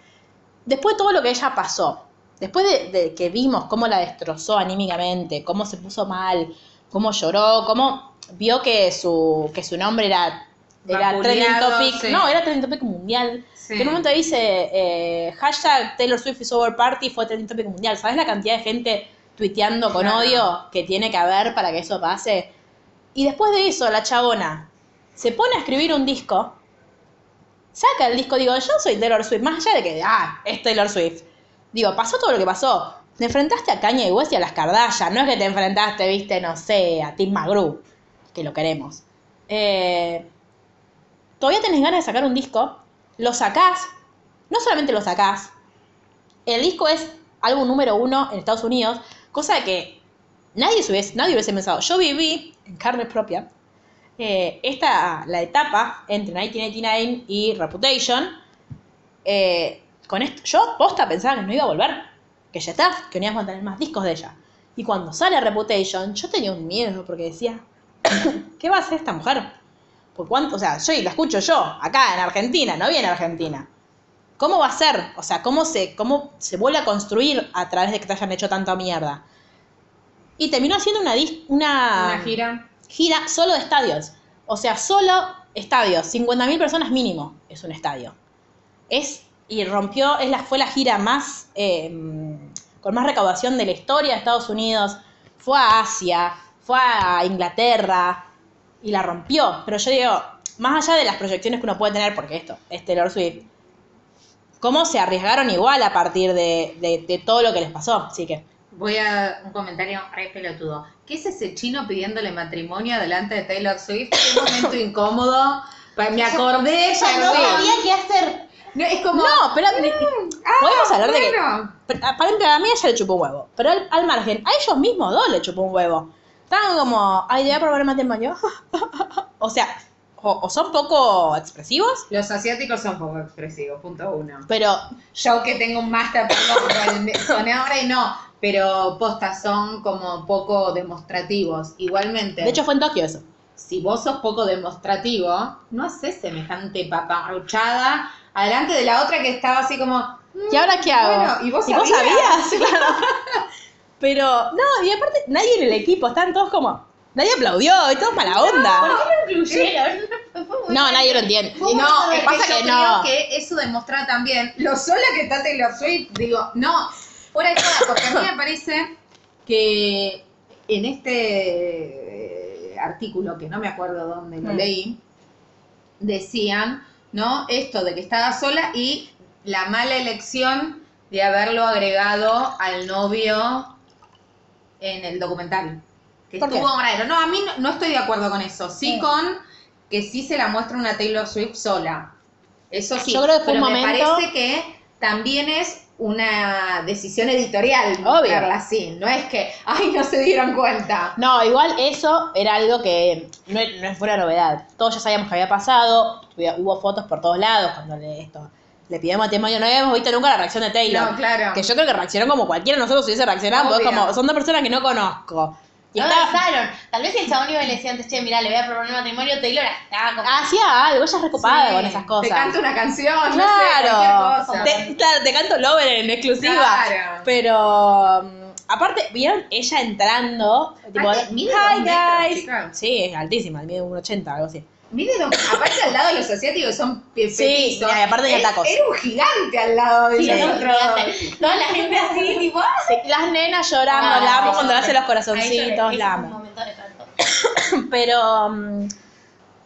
después de todo lo que ella pasó, después de, de que vimos cómo la destrozó anímicamente, cómo se puso mal, cómo lloró, cómo vio que su, que su nombre era, era trending topic, sí. no, era trending topic mundial. Sí. Que en un momento dice, eh, hashtag Taylor Swift is over party fue trending topic mundial. ¿Sabes la cantidad de gente tuiteando con Claro. odio que tiene que haber para que eso pase? Y después de eso, la chabona se pone a escribir un disco, saca el disco, digo, yo soy Taylor Swift, más allá de que, ah, es Taylor Swift. Digo, pasó todo lo que pasó. Te enfrentaste a Kanye West y a las Kardashian, no es que te enfrentaste, viste, no sé, a Tim McGrew, que lo queremos. Eh, todavía tenés ganas de sacar un disco, lo sacás, no solamente lo sacás, el disco es álbum número uno en Estados Unidos, cosa que nadie, se hubiese, nadie hubiese pensado. Yo viví en carne propia eh, esta, la etapa entre 1989 y Reputation. eh, con esto, yo posta pensaba que no iba a volver, que ya está, que no íbamos a tener más discos de ella. Y cuando sale Reputation, yo tenía un miedo porque decía, ¿qué va a hacer esta mujer? ¿Por cuánto? O sea, yo la escucho yo, acá en Argentina, no viene Argentina. ¿Cómo va a ser? O sea, ¿cómo se, cómo se vuelve a construir a través de que te hayan hecho tanta mierda? Y terminó haciendo una, dis- una, Una gira. gira solo de estadios. O sea, solo estadios. 50.000 personas mínimo es un estadio. Es, y rompió, es la, fue la gira más, eh, con más recaudación de la historia de Estados Unidos. Fue a Asia, fue a Inglaterra y la rompió. Pero yo digo, más allá de las proyecciones que uno puede tener, porque esto es Taylor Swift, cómo se arriesgaron igual a partir de, de- de todo lo que les pasó. Así que, Voy a un comentario re pelotudo. ¿Qué es ese chino pidiéndole matrimonio delante de Taylor Swift? Qué momento incómodo. Me acordé, Ella no sabía qué hacer. No, es como. no, pero podemos hablar de que bueno. Ah, para mí, a mí ella le chupó un huevo. Pero al, al margen, a ellos mismos dos le chupó un huevo. Estaban como, ay, ¿ya probar matrimonio? o sea, o, o son poco expresivos, Los asiáticos son poco expresivos, punto uno. pero Yo que tengo un máster, con ahora y no, pero postas son como poco demostrativos. Igualmente, de hecho fue en Tokio eso. si vos sos poco demostrativo, no haces semejante paparruchada adelante de la otra que estaba así como. ¿Y ahora qué hago? Bueno, ¿y vos sabías? sabías? Claro. pero, no, y aparte, nadie en el equipo, estaban todos como, nadie aplaudió y todos para la ¿Por onda. qué no incluyeron? Muy No, nadie lo entiende. Y no, es pasa que yo que creo no. que eso demuestra también lo sola que está Taylor Swift. Digo, no, fuera de joda, porque a mí me parece que en este eh, artículo, que no me acuerdo dónde lo Mm. leí, decían, ¿no? Esto de que estaba sola y la mala elección de haberlo agregado al novio en el documental. Que ¿Por qué? estuvo raro. No, a mí no, no estoy de acuerdo con eso. Sí Sí. con que sí se la muestra una Taylor Swift sola. Eso sí. Yo creo que fue pero un me momento- parece que también es una decisión editorial Obvio. así. No es que, ay, no se dieron cuenta. No, igual eso era algo que no, no fue una novedad. Todos ya sabíamos que había pasado, hubo- hubo fotos por todos lados cuando le, esto, le pidió matrimonio. No habíamos visto nunca la reacción de Taylor. No, claro. Que yo creo que reaccionó como cualquiera de nosotros hubiese reaccionado, porque como, son dos personas que no conozco. Y no estaba- besaron. Tal vez si el chabón iba y le decía antes, che, mirá, le voy a proponer matrimonio, Taylor estaba como... hacía algo, ella es recopada Sí, con esas cosas. Te canto una canción, no sé, Claro, cualquier cosa. te, claro, te canto Lover en exclusiva. Claro. Pero mm, aparte, ¿vieron ella entrando? Tipo, Aparte, mide hi guys. Sí, es altísima, mide 1,80, algo así. Mide dos- aparte al lado de los asiáticos son pe- Sí, petizos. y aparte Él tacos. Era un gigante al lado de Sí, los era un otros. gigante. Toda la gente así, tipo... ¡ah! Sí, las nenas llorando, Ah, la amo sí, cuando le sí. hace los Ahí corazoncitos, ese la amo. momento de canto. Pero mm,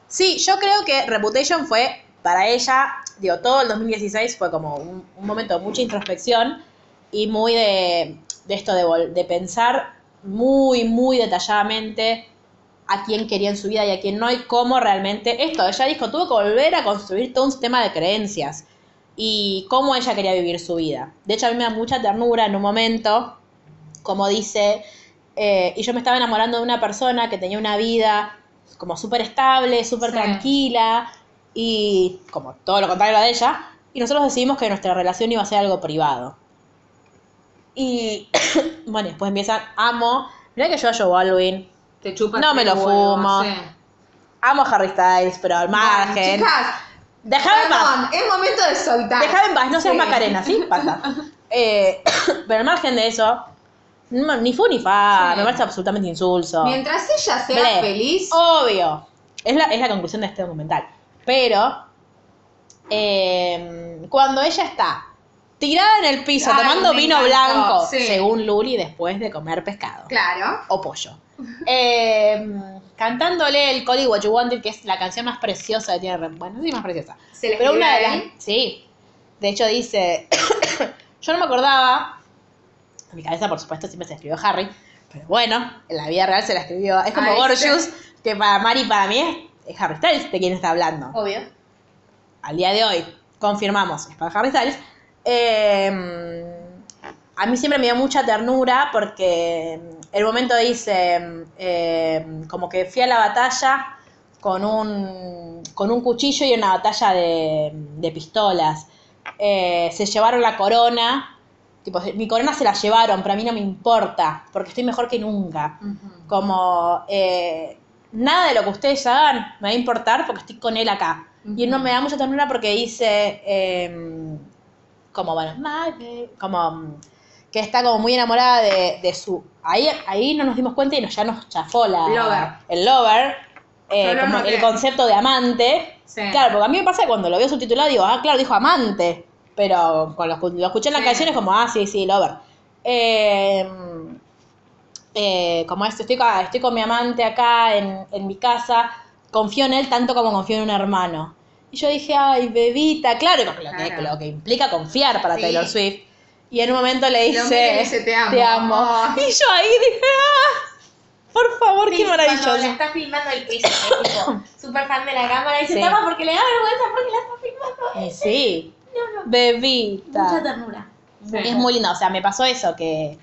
sí, yo creo que Reputation fue para ella, digo, todo el 2016 fue como un, un momento de mucha introspección y muy de, de esto de, vol- de pensar muy, muy detalladamente a quién quería en su vida y a quién no y cómo realmente esto, ella dijo, tuvo que volver a construir todo un sistema de creencias y cómo ella quería vivir su vida. De hecho, a mí me da mucha ternura en un momento, como dice, eh, y yo me estaba enamorando de una persona que tenía una vida como súper estable, súper Sí. tranquila y como todo lo contrario a la de ella, y nosotros decidimos que nuestra relación iba a ser algo privado. Y bueno, después empiezan, amo, mirá que yo a Joe Baldwin, Te chupa No me lo fumo. sí. amo a Harry Styles, pero al margen. Chicas, Déjame en paz. es momento de soltar. Déjame en paz, no seas Sí. Macarena, ¿sí? Pasa. Eh, pero al margen de eso, ni fu ni fa, Sí. me parece absolutamente insulso. Mientras ella sea Ble. feliz, Obvio. Es la, es la conclusión de este documental. Pero, eh, cuando ella está tirada en el piso Ay, tomando vino encantó, blanco, sí. según Luli, después de comer pescado claro. o pollo. Eh, cantándole el It What You Wanted, que es la canción más preciosa que tiene. Re- Bueno, sí, más preciosa. Se Pero una de las. Sí. De hecho, dice. Yo no me acordaba. En mi cabeza, por supuesto, siempre se escribió Harry. Pero bueno, en la vida real se la escribió. Es como Ay, Gorgeous, que para Mari, para mí es, es Harry Styles de quien está hablando. Obvio. Al día de hoy, confirmamos, es para Harry Styles. Eh, a mí siempre me dio mucha ternura porque el momento dice, eh, como que fui a la batalla con un, con un cuchillo y una batalla de, de pistolas. Eh, se llevaron la corona, tipo, mi corona se la llevaron, pero a mí no me importa, porque estoy mejor que nunca. Como, eh, nada de lo que ustedes hagan me va a importar porque estoy con él acá. Y él no me da mucha ternura porque dice, eh, como, bueno, como mm, que está como muy enamorada de, de su... Ahí, ahí no nos dimos cuenta y nos, ya nos chafó la, Lover. el lover, eh, como noté. el concepto de amante. Sí. Claro, porque a mí me pasa que cuando lo veo subtitulado digo, ah, claro, dijo amante. Pero cuando lo, escu- lo escuché en las Sí. canciones como, ah, sí, sí, lover. Eh, eh, como esto, estoy, estoy con mi amante acá en, en mi casa, confío en él tanto como confío en un hermano. Y yo dije, ay, bebita, claro, lo que, lo que implica confiar para Sí. Taylor Swift. Y en un momento le dice, "Te amo". Y yo ahí dije, ah, por favor, Sí, qué Cuando la maravilloso. está filmando el piso, es tipo, súper fan de la cámara y se Sí. tapa porque le da vergüenza porque la está filmando. Sí, No, no. bebita. Mucha ternura. Es muy lindo, o sea, me pasó eso, que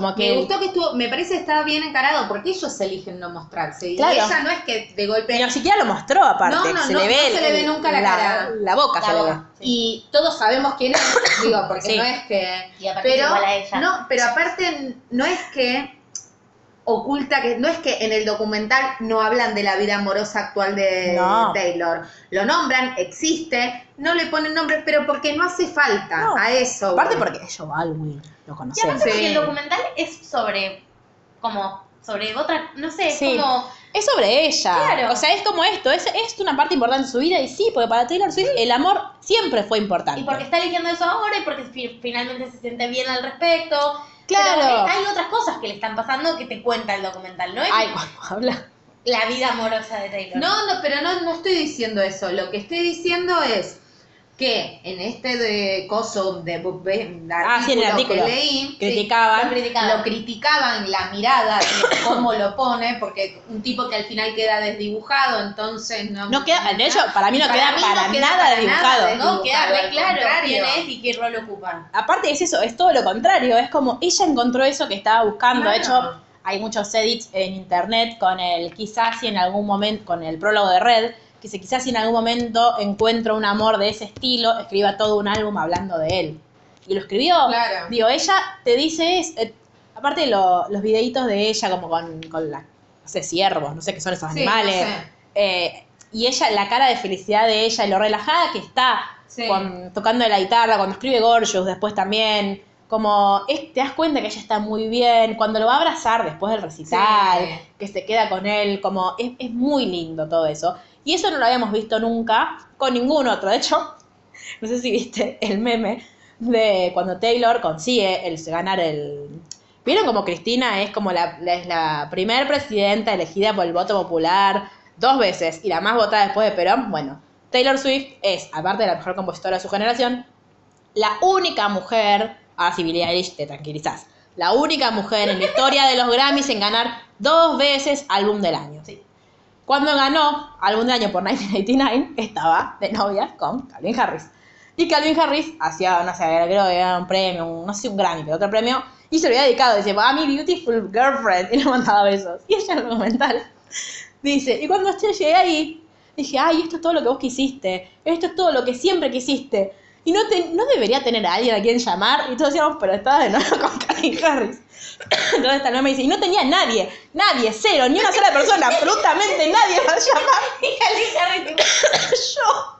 como que... Me gustó que estuvo, me parece que estaba bien encarado porque ellos eligen no mostrarse. Y Claro. ella no es que de golpe. Ni siquiera lo mostró aparte, No, no, se no, le ve, no se le ve nunca la cara. La boca La se le ve. Y todos sabemos quién es, digo, porque Sí. no es que. Y Pero, igual a ella. no, pero aparte no es que oculta que no es que en el documental no hablan de la vida amorosa actual de No. Taylor. Lo nombran, existe, no le ponen nombre, pero porque no hace falta No. a eso. Aparte porque es Joe Alwyn, lo Y conocemos. aparte porque Sí. el documental es sobre, como, sobre otra, no sé, es Sí. como, Es sobre ella. Claro. O sea, es como esto, es, es una parte importante de su vida y sí, porque para Taylor Swift el amor siempre fue importante. y porque está eligiendo eso ahora y porque fi- finalmente se siente bien al respecto. Claro. Pero hay, otras cosas que le están pasando que te cuenta el documental, ¿no? Ay, cuando habla. la vida amorosa de Taylor. No, no, pero no, no estoy diciendo eso. Lo que estoy diciendo es que en este de coso de, bu- de Ah, sí, artículo que leí, Criticaban. Lo criticaban. lo criticaban la mirada y cómo lo pone, porque un tipo que al final queda desdibujado, entonces no. No queda, de hecho, para mí no Para queda mí no para queda nada para dibujado. nada No, queda re claro quién es y qué rol ocupa. Aparte es eso, es todo lo contrario. Es como ella encontró eso que estaba buscando. De hecho, hay muchos edits en internet con el quizás si en algún momento, con el prólogo de Red, que dice quizás si en algún momento encuentro un amor de ese estilo, escriba todo un álbum hablando de él. Y lo escribió. Claro. Digo, ella te dice es, eh, aparte lo- los videitos de ella como con, con la, no sé, ciervos, no sé qué son esos Sí, animales. no sé. Eh, y ella, la cara de felicidad de ella y lo relajada que está Sí. con- tocando la guitarra, cuando escribe Gorgeous después también. Como es- te das cuenta que ella está muy bien, cuando lo va a abrazar después del recital, Sí. que se queda con él, como es, es muy lindo todo eso. Y eso no lo habíamos visto nunca con ningún otro. De hecho, no sé si viste el meme de cuando Taylor consigue el ganar el. ¿Vieron como Cristina es como la, es la primer presidenta elegida por el voto popular dos veces y la más votada después de Perón? Bueno, Taylor Swift es, aparte de la mejor compositora de su generación, la única mujer, ahora sí Billie Eilish te tranquilizás, la única mujer en la historia de los Grammys en ganar dos veces álbum del año. Cuando ganó del año por 1989, estaba de novia con Calvin Harris. Y Calvin Harris hacía, no sé, creo que era un premio, no sé, un Grammy, pero otro premio, y se lo había dedicado, dice, a mi beautiful girlfriend, y le mandaba besos. Y ella en el documental dice, y cuando llegué ahí, dije, ay, esto es todo lo que vos quisiste, esto es todo lo que siempre quisiste. Y no, te- no debería tener a alguien a quien llamar, y todos decíamos, pero estaba de nuevo con Calvin Harris. Entonces tal vez me dice, y no tenía nadie, nadie, cero, ni una sola persona, absolutamente nadie para llamar. Yo.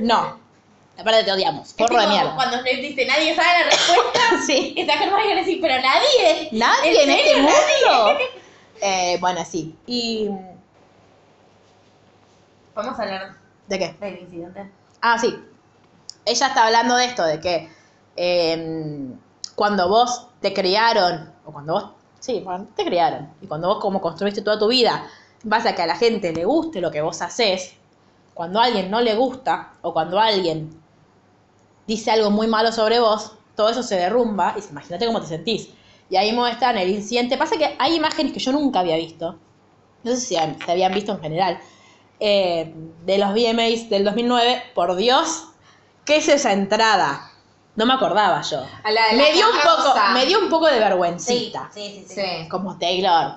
No. Aparte te odiamos, Es forro de mierda. Cuando Snape dice nadie sabe la respuesta, Sí. está Hermione y decir, pero nadie. Nadie en serio? este mundo. Eh, bueno, sí. ¿Y Vamos a hablar de qué? del incidente. Ah, sí. Ella está hablando de esto, de que eh, cuando vos te criaron, o cuando vos, sí, te criaron, y cuando vos como construiste toda tu vida, vas a que a la gente le guste lo que vos haces, cuando a alguien no le gusta, o cuando alguien dice algo muy malo sobre vos, todo eso se derrumba, y imagínate cómo te sentís. Y ahí muestran el incidente. Pasa que hay imágenes que yo nunca había visto, no sé si se habían visto en general, eh, de los VMAs del 2009, por Dios, ¿qué es esa entrada? No me acordaba yo. A la de la Me dio un poco, me dio un poco de vergüencita. sí, sí, sí. Sí. Como Taylor.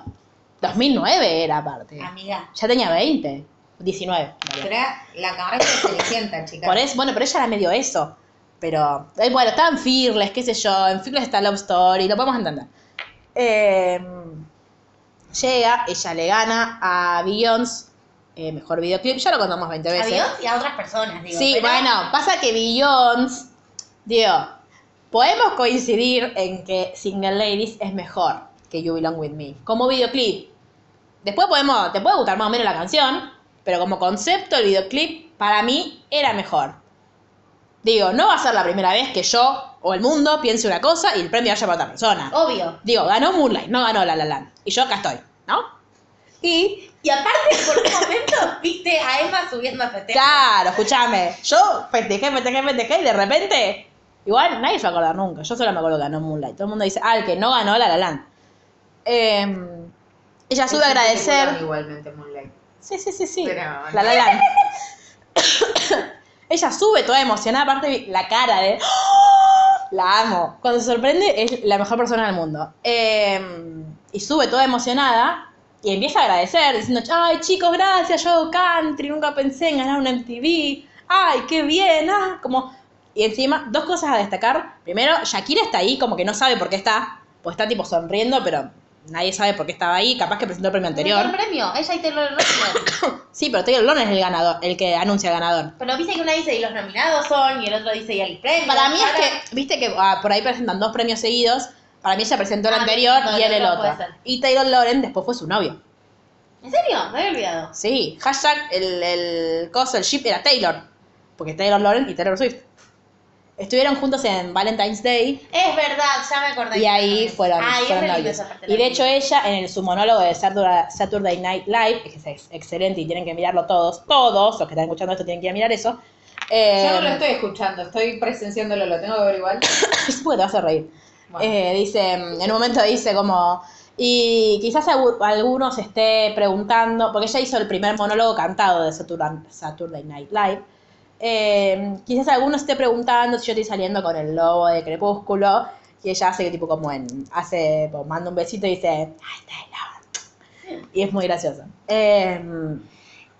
2009 era aparte. Amiga. Ya tenía 20. 19. en realidad. Pero era la cámara es inteligente, chica. Por eso, bueno, pero ella era medio eso. Pero, eh, bueno, estaba en Fearless, qué sé yo. En Fearless está Love Story, lo podemos entender. Eh, llega, ella le gana a Beyoncé, eh, mejor videoclip. Ya lo contamos 20 A veces. Dios y a otras personas, digo. Sí, pero- bueno, pasa que Beyoncé, digo, podemos coincidir en que Single Ladies es mejor que You Belong With Me. Como videoclip. Después podemos, te puede gustar más o menos la canción, pero como concepto el videoclip para mí era mejor. Digo, no va a ser la primera vez que yo o el mundo piense una cosa y el premio vaya para otra persona. Obvio. Digo, ganó Moonlight, no ganó La La Land. Y yo acá estoy, ¿no? Y Y aparte, por un momento, viste a Emma subiendo a festejar. Claro, escúchame. Yo festejé, festejé, festejé y de repente, igual nadie se va a acordar nunca. Yo solo me acuerdo que ganó Moonlight. Todo el mundo dice, ah, el que no ganó La La Land. Eh, ella sube a agradecer. Igualmente, Moonlight. Sí, sí, sí, sí. Pero- La La Land. ella sube toda emocionada, aparte la cara de. ¡Oh! La amo. Cuando se sorprende es la mejor persona del mundo. Eh, y sube toda emocionada y empieza a agradecer, diciendo, ay chicos, gracias, yo hago country, nunca pensé en ganar un MTV. Ay, qué bien, ah, como... Y encima, dos cosas a destacar. Primero, Shakira está ahí como que no sabe por qué está, pues está tipo sonriendo, pero nadie sabe por qué estaba ahí, capaz que presentó el premio anterior. Un premio, ella y Taylor Lautner. Sí, pero Taylor Lone es el ganador, el que anuncia el ganador. Pero viste que una dice y los nominados son, y el otro dice y el premio. Para mí es que, viste que ah, por ahí presentan dos premios seguidos. Para mí ella presentó el Ah, anterior no, y él el el otro. Y Taylor Loren después fue su novio. ¿En serio? Me había olvidado. Sí, hashtag el, el coso, el ship era Taylor. Porque Taylor Loren y Taylor Swift. Estuvieron juntos en Valentine's Day Es verdad, ya me acordé. y ahí fueron, es fueron novios. Y de hecho ella en el, su monólogo de Saturday, Night Live, que es ex- excelente y tienen que mirarlo todos, todos los que están escuchando esto tienen que ir a mirar eso. Eh, Yo no lo estoy escuchando, estoy presenciándolo, lo tengo que ver igual. es porque te vas a reír. Bueno. Eh, dice, en un momento dice como, y quizás algu- algunos esté preguntando, porque ella hizo el primer monólogo cantado de Saturday Night Live, eh, quizás alguno esté preguntando si yo estoy saliendo con el lobo de Crepúsculo, y ella hace que tipo como en, hace, pues, manda un besito y dice, ay, Taylor. Y es muy gracioso. Eh,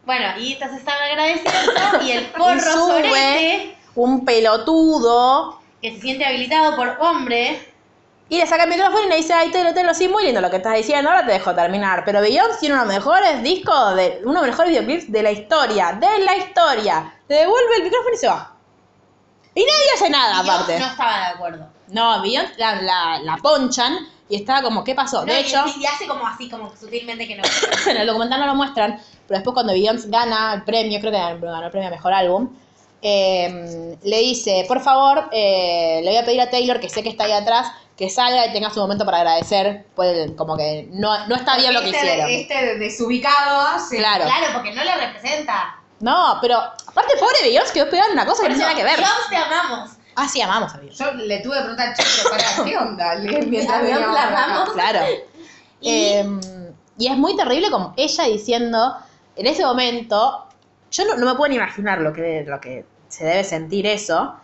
Bueno, y entonces están agradeciendo y el y porro sube sorete, un pelotudo que se siente habilitado por hombre, Y le saca el micrófono y le dice, ay, Taylor, Taylor, sí, muy lindo lo que estás diciendo, ahora te dejo terminar. Pero Beyoncé tiene uno de los mejores discos, de, uno de los mejores videoclips de la historia, de la historia. Le devuelve el micrófono y se va. Y nadie hace nada, aparte. no estaba de acuerdo. No, Beyoncé la, la, la ponchan y estaba como, ¿qué pasó? No, de y- hecho, Y, hace como así, como sutilmente que no. en el documental no lo muestran, pero después cuando Beyoncé gana el premio, creo que ganó el premio a Mejor Álbum, eh, le dice, por favor, eh, le voy a pedir a Taylor, que sé que está ahí atrás, que salga y tenga su momento para agradecer, pues como que no, no está bien lo que este, hicieron. Este desubicado, sí. Claro. Claro, porque no le representa. No, pero aparte pobre Beyoncé quedó pegada en una cosa que no tiene nada que ver. Dios te amamos. Ah, sí, amamos a Beyoncé. Yo le tuve que preguntar, ¿qué onda? Mientras Beyoncé la amamos. Claro. Y- Eh, y es muy terrible como ella diciendo, en ese momento, yo no, no me puedo ni imaginar lo que, lo que se debe sentir eso.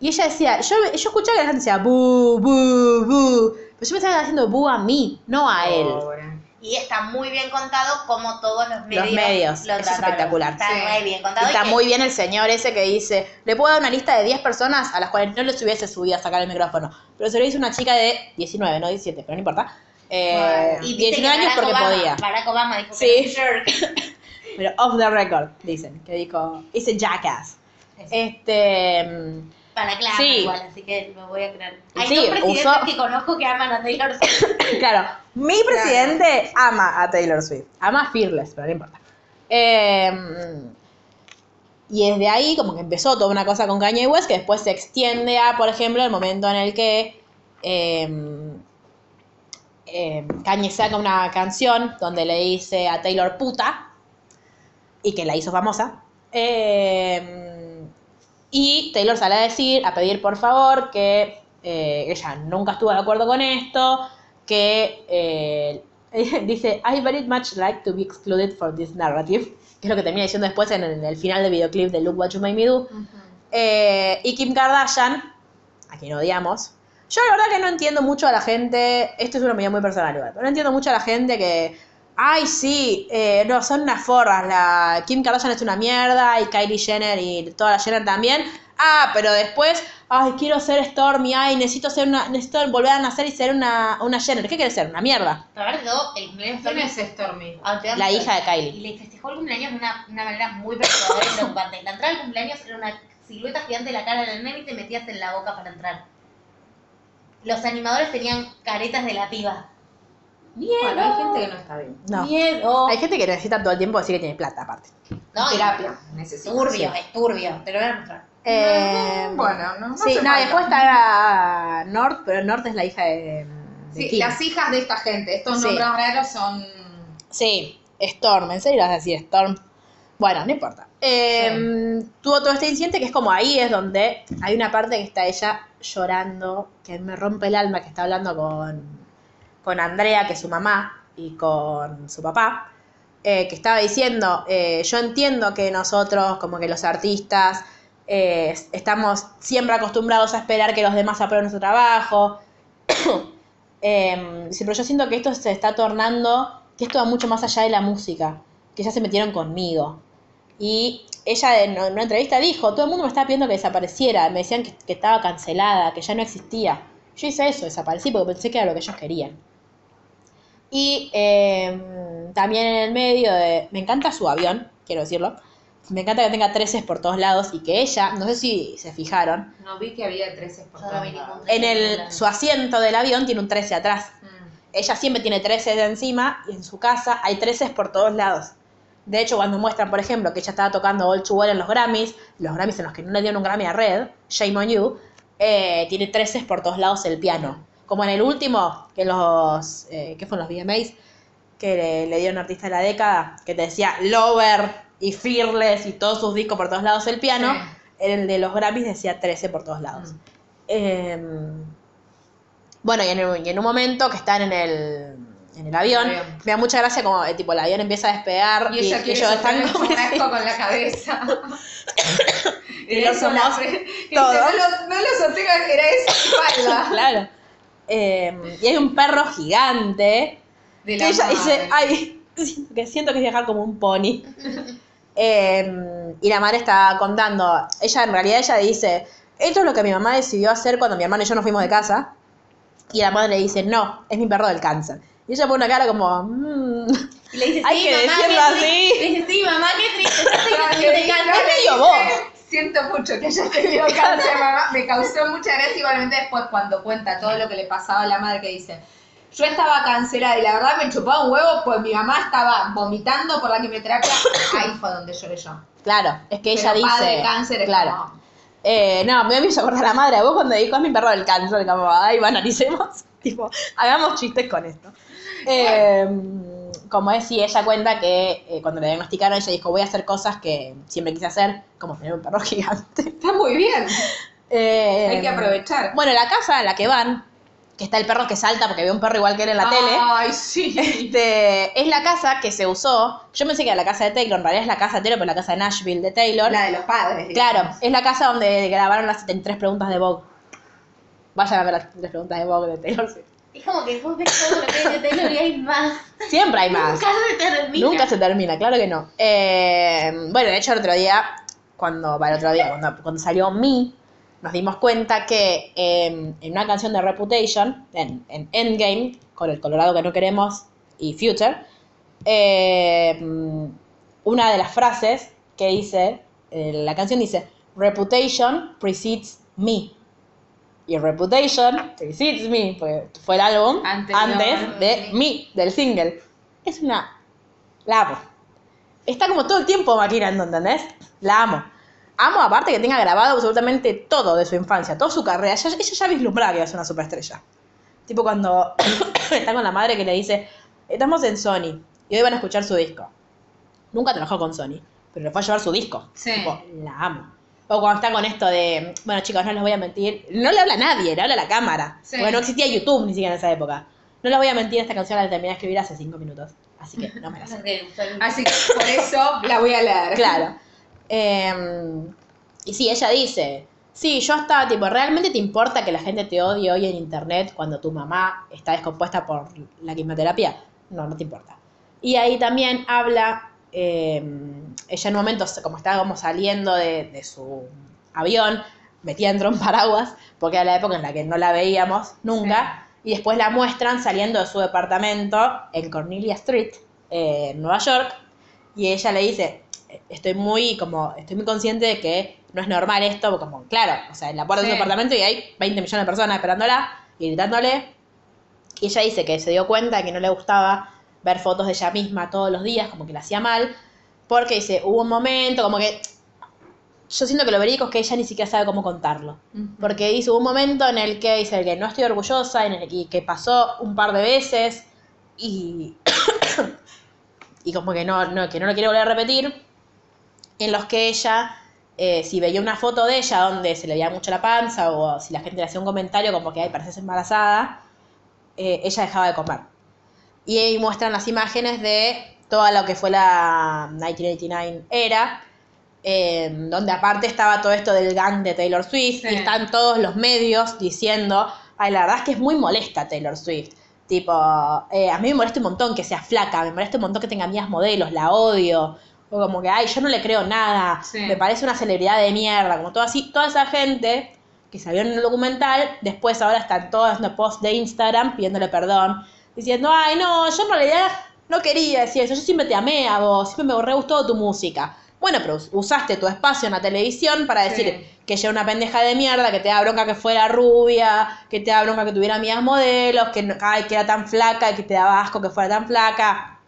Y ella decía, yo, yo escuchaba que la gente decía, bu, bu, bu. Pero yo me estaba haciendo bu a mí, no a él. Pobre. Y está muy bien contado como todos los medios. Los medios, lo es espectacular. Está Sí. muy bien contado. Está y que- muy bien el señor ese que dice, le puedo dar una lista de 10 personas a las cuales no les hubiese subido a sacar el micrófono. Pero se lo hizo una chica de 19, no 17, pero no importa. Eh, Bueno. Y dice 19 que años Barack porque Obama, podía. Barack Obama dijo Sí. que era un jerk. Pero off the record, dicen, que dijo, a jackass. Este, mm, Para claro, Sí. igual, así que me voy a creer. Hay Sí, dos presidentes usó- que conozco que aman a Taylor Swift. claro, mi presidente ama a Taylor Swift, ama a Fearless, pero no importa. Eh, y desde ahí como que empezó toda una cosa con Kanye West que después se extiende a, por ejemplo, el momento en el que eh, eh, Kanye saca una canción donde le dice a Taylor puta y que la hizo famosa. Eh, y Taylor sale a decir, a pedir por favor que eh, ella nunca estuvo de acuerdo con esto, que eh, dice, I very much like to be excluded from this narrative, que es lo que termina diciendo después en el, en el final del videoclip de Look What You Made Me Do. Eh, y Kim Kardashian, a quien odiamos. Yo la verdad que no entiendo mucho a la gente, esto es una opinión muy personal igual, pero no entiendo mucho a la gente que, ay sí, eh, no, son unas forras, la Kim Kardashian es una mierda y Kylie Jenner y toda la Jenner también. Ah, pero después, ay, quiero ser Stormy, ay, necesito ser una, necesito volver a nacer y ser una, una Jenner. ¿Qué quieres ser? Una mierda. Todo, el cumpleaños ¿Quién Stormy- es Stormy? Ah, La hija de Y Kylie. le festejó el cumpleaños de una, una manera muy perturbadora y preocupante. La entrada del cumpleaños era una silueta gigante de la cara del nene y te metías en la boca para entrar. Los animadores tenían caretas de la piba. Bueno, hay gente que no está bien. No. Miedo. Hay gente que necesita todo el tiempo decir que tiene plata, aparte. No, Terapia. Necesito. Turbio, es turbio. Te lo voy a mostrar. Eh, Bueno, no, no Sí, no, falta. después está North, pero North es la hija de, de Sí, Kim. las hijas de esta gente. Estos Sí. nombres raros son. Sí, Storm, ¿en serio vas a decir Storm? Bueno, no importa. Eh, Tuvo todo este incidente que es como ahí es donde hay una parte que está ella llorando, que me rompe el alma, que está hablando con, con Andrea, que es su mamá, y con su papá, eh, que estaba diciendo, eh, yo entiendo que nosotros, como que los artistas, eh, estamos siempre acostumbrados a esperar que los demás aprueben nuestro trabajo. Sí, pero yo siento que esto se está tornando, que esto va mucho más allá de la música, que ya se metieron conmigo. Y ella en una entrevista dijo, todo el mundo me estaba pidiendo que desapareciera, me decían que, que estaba cancelada, que ya no existía. Yo hice eso, desaparecí porque pensé que era lo que ellos querían. Y eh, también en el medio de... Me encanta su avión, quiero decirlo. Me encanta que tenga 13 por todos lados y que ella, no sé si se fijaron, No vi que había 13 por no todos lados. en el, su asiento del avión tiene un 13 atrás. Mm. Ella siempre tiene 13 de encima y en su casa hay 13 por todos lados. De hecho, cuando muestran, por ejemplo, que ella estaba tocando All Too Well en los Grammys, los Grammys en los que no le dieron un Grammy a Red, Shame on You, eh, tiene 13 por todos lados el piano. Como en el último, que los, eh, ¿qué fueron los VMAs? Que le, le dieron artista de la década, que te decía Lover y Fearless y todos sus discos por todos lados el piano. Sí. En el de los Grammys decía 13 por todos lados. Mm. Eh, bueno, y en, el- y en un momento que están en el, en el avión, Avión. me da mucha gracia como, eh, tipo, el avión empieza a despegar Y ella quiere ellos soplar están el como... churrasco con la cabeza. Y Era lo somos que dice, No lo, no lo era esa espalda. claro. Eh, y hay un perro gigante De que la ella dice, ay, siento que siento que es viajar como un pony. Eh, y la madre está contando, ella en realidad ella dice, esto es lo que mi mamá decidió hacer cuando mi hermano y yo nos fuimos de casa. Y la madre le dice, no, es mi perro del cáncer. Y ella pone una cara como, "Mm". Y le dice, Hay sí, que mamá, decirlo así. Le dice, sí, mamá, qué triste. Que te cáncer. digo dice, vos. Siento mucho que haya tenido cáncer, mamá. Me causó mucha gracia igualmente después cuando cuenta todo lo que le pasaba a la madre que dice. Yo estaba cancelada y la verdad me chupaba un huevo, pues mi mamá estaba vomitando por la quimioterapia. Ahí fue donde lloré yo. Claro, es que ella Pero dice... padre cáncer es claro. como- Eh, no, me hizo acordar a la madre, a vos cuando dijo es mi perro del cáncer, como, ay, banalicemos, tipo, hagamos chistes con esto. Eh, como es, sí, ella cuenta que eh, cuando le diagnosticaron, ella dijo, voy a hacer cosas que siempre quise hacer, como tener un perro gigante. Está muy bien. Eh, Hay que aprovechar. Bueno, la casa a la que van, que está el perro que salta porque ve un perro igual que él en la tele, Ay, sí. este, es la casa que se usó, yo pensé que era la casa de Taylor, en realidad es la casa de Taylor, pero la casa de Nashville de Taylor. La de los padres. Claro, es la casa donde grabaron las 73 preguntas de Vogue. Vayan a ver las 73 preguntas de Vogue de Taylor Swift. Es como que vos ves todo lo que hay de Taylor y hay más. Siempre hay más. Nunca se termina. Nunca se termina, claro que no. Eh, bueno, de hecho el otro día, cuando, va el otro día, cuando, cuando salió Me, nos dimos cuenta que eh, en una canción de Reputation, en, en Endgame, con el Colorado que no queremos y Future, eh, mm, una de las frases que dice, eh, la canción dice, Reputation precedes me. Y Reputation precedes me, porque fue el álbum Anterior, antes de. Me, del single. Es una... La amo. Está como todo el tiempo maquinando, ¿entendés? La amo. Amo aparte que tenga grabado absolutamente todo de su infancia, toda su carrera. Ella, ella ya vislumbraba que iba a ser una superestrella. Tipo cuando está con la madre que le dice, estamos en Sony y hoy van a escuchar su disco. Nunca trabajó con Sony, pero le fue a llevar su disco. Sí. Tipo, la amo. O cuando está con esto de, bueno chicos, no les voy a mentir, no le habla a nadie, le habla a la cámara. Sí. Porque no existía YouTube ni siquiera en esa época. No les voy a mentir, esta canción la terminé de escribir hace cinco minutos. Así que no me la sé. Así que por eso la voy a leer. Claro. Eh, y sí, ella dice, sí, yo estaba tipo, ¿realmente te importa que la gente te odie hoy en internet cuando tu mamá está descompuesta por la quimioterapia? No, no te importa. Y ahí también habla, eh, ella en un momento, como estaba como saliendo de, de su avión, metía dentro un paraguas, porque era la época en la que no la veíamos nunca, y después la muestran saliendo de su departamento en Cornelia Street, eh, en Nueva York, y ella le dice, estoy muy como, estoy muy consciente de que no es normal esto, porque como, claro, o sea, en la puerta de Sí. su departamento y hay 20 millones de personas esperándola y gritándole, y ella dice que se dio cuenta de que no le gustaba ver fotos de ella misma todos los días, como que la hacía mal, porque dice, hubo un momento, como que yo siento que lo verídico es que ella ni siquiera sabe cómo contarlo. Porque dice, hubo un momento en el que dice que no estoy orgullosa, en el que, que pasó un par de veces y, y como que no, no, que no lo quiere volver a repetir, en los que ella, eh, si veía una foto de ella donde se le veía mucho la panza o si la gente le hacía un comentario como que, ay, pareces embarazada, eh, ella dejaba de comer. Y ahí muestran las imágenes de toda lo que fue la 1989 era, eh, donde aparte estaba todo esto del gang de Taylor Swift Sí. y están todos los medios diciendo, ay, la verdad es que es muy molesta Taylor Swift. Tipo, eh, a mí me molesta un montón que sea flaca, me molesta un montón que tenga amigas modelos, la odio. O como que, ay, yo no le creo nada, Sí. me parece una celebridad de mierda, como todo así, toda esa gente que salió en el documental, después ahora están todos haciendo posts de Instagram pidiéndole perdón, diciendo, ay, no, yo en realidad no quería decir eso, yo siempre te amé a vos, siempre me re gustó tu música. Bueno, pero us- usaste tu espacio en la televisión para decir Sí. que ella era una pendeja de mierda, que te da bronca que fuera rubia, que te da bronca que tuviera amigas modelos, que, no- ay, que era tan flaca y que te daba asco que fuera tan flaca.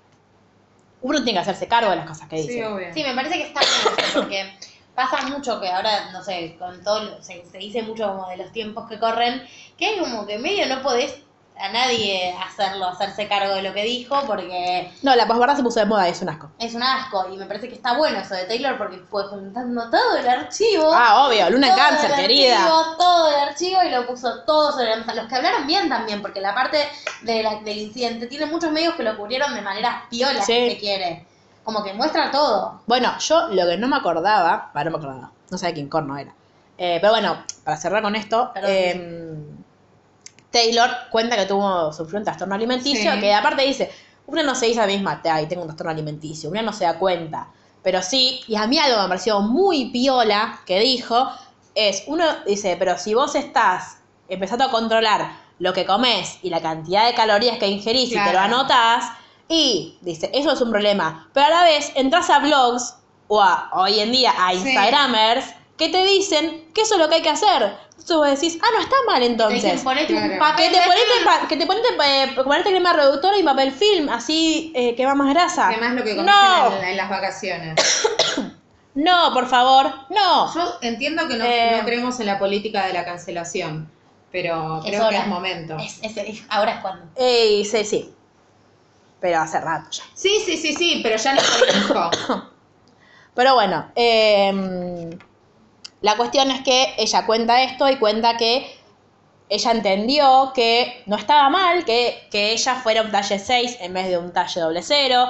Uno tiene que hacerse cargo de las cosas que dice. Sí, obvio. Sí, me parece que está bien eso, porque pasa mucho que ahora, no sé, con todo, lo- se, se dice mucho como de los tiempos que corren, que hay como que medio no podés a nadie hacerlo, hacerse cargo de lo que dijo, porque No, la posverdad se puso de moda es un asco. es un asco, y me parece que está bueno eso de Taylor, porque fue juntando todo el archivo. Ah, obvio, Luna en cáncer, querida. archivo, todo el archivo y lo puso todo sobre la mesa. Los que hablaron bien también, porque la parte de la- del incidente tiene muchos medios que lo cubrieron de manera piola, Sí. si se quiere. Como que muestra todo. Bueno, yo lo que no me acordaba, ah, no me acordaba, no sabía quién corno era. Eh, pero bueno, para cerrar con esto, eh, Taylor cuenta que tuvo, sufrió un trastorno alimenticio, Sí. que aparte dice, una no se dice a misma, ay, tengo un trastorno alimenticio, una no se da cuenta. Pero sí, y a mí algo me pareció muy piola que dijo, es, uno dice, pero si vos estás empezando a controlar lo que comes y la cantidad de calorías que ingerís y te lo anotas. Y dice, eso es un problema. Pero a la vez entras a blogs o a, hoy en día a Sí. Instagramers que te dicen que eso es lo que hay que hacer. Entonces vos decís, ah, no está mal entonces. ponete Claro. un papel Que te ponete, que te ponete, eh, ponerte crema reductora y papel film, así eh, que va más grasa. Además lo que comiste no, en, en las vacaciones. no, por favor, no. Yo entiendo que no, Eh. no creemos en la política de la cancelación, pero Es creo hora. que es momento. Es- es- es- ahora es cuando. Ey, sí, sí. Pero hace rato ya. Sí, sí, sí, sí, pero ya no hijo. Pero bueno, em, la cuestión es que ella cuenta esto y cuenta que ella entendió que no estaba mal que, que ella fuera un talle 6 en vez de un talle doble cero,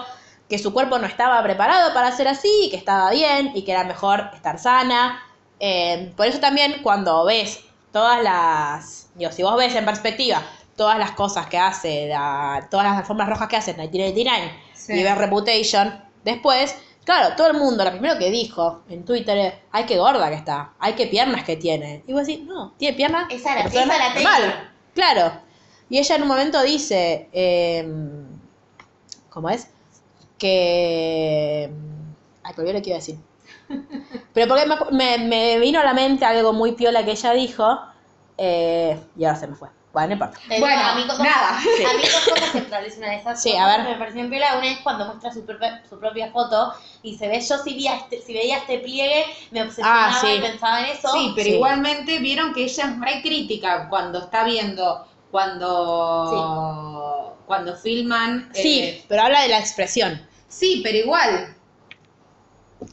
que su cuerpo no estaba preparado para ser así, que estaba bien y que era mejor estar sana. Em, por eso también cuando ves todas las, digo, si vos ves en perspectiva todas las cosas que hace, la- todas las alfombras rojas que hace 1989 Sí. y ves Reputation después, claro, todo el mundo, lo primero que dijo en Twitter es, ay, qué gorda que está, ay, qué piernas que tiene. Y vos decís, no, tiene piernas. Esa Taylor. normal". Claro. Y ella en un momento dice, em, ¿cómo es? Que... Ay, lo que iba a decir. Pero porque me, me- me vino a la mente algo muy piola que ella dijo eh, y ahora se me fue. Bueno, no importa. Bueno, a mí dos- nada. A mí dos cosas realizo una de esas Sí, cosas a ver. que me parecieron piola. Una es cuando muestra su propia, su propia foto y se ve, yo si, veía este, si veía este pliegue, me obsesionaba Ah, sí. y pensaba en eso. Sí, pero Sí. igualmente vieron que ella es re crítica cuando está viendo, cuando, cuando filman. Sí, eh, pero habla de la expresión. sí, pero igual,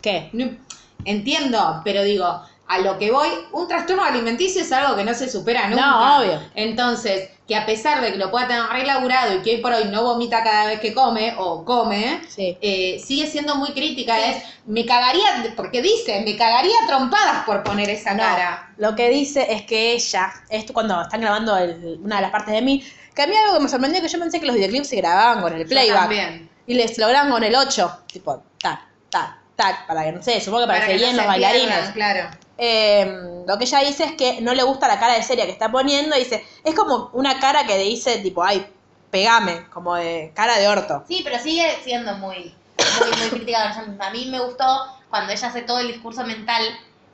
¿Qué? no- entiendo, pero digo, a lo que voy, un trastorno alimenticio es algo que no se supera nunca. No, obvio. Entonces, que a pesar de que lo pueda tener relaburado y que hoy por hoy no vomita cada vez que come o come, Sí. eh, sigue siendo muy crítica. Es, me cagaría, porque dice, me cagaría trompadas por poner esa No, cara. lo que dice es que ella, esto cuando están grabando el- una de las partes de mí, que a mí algo que me sorprendió que yo pensé que los videoclips se grababan con el Yo playback. también. Y les lo graban con el 8, tipo, tac, tac, tac, para que no sé, supongo que para, que no guíen los bailarines. pierdan, claro. Eh, lo que ella dice es que no le gusta la cara de seria que está poniendo. Dice, es como una cara que dice, tipo, ay, pegame, como de cara de orto. Sí, pero sigue siendo muy, muy, muy ella misma. A mí me gustó cuando ella hace todo el discurso mental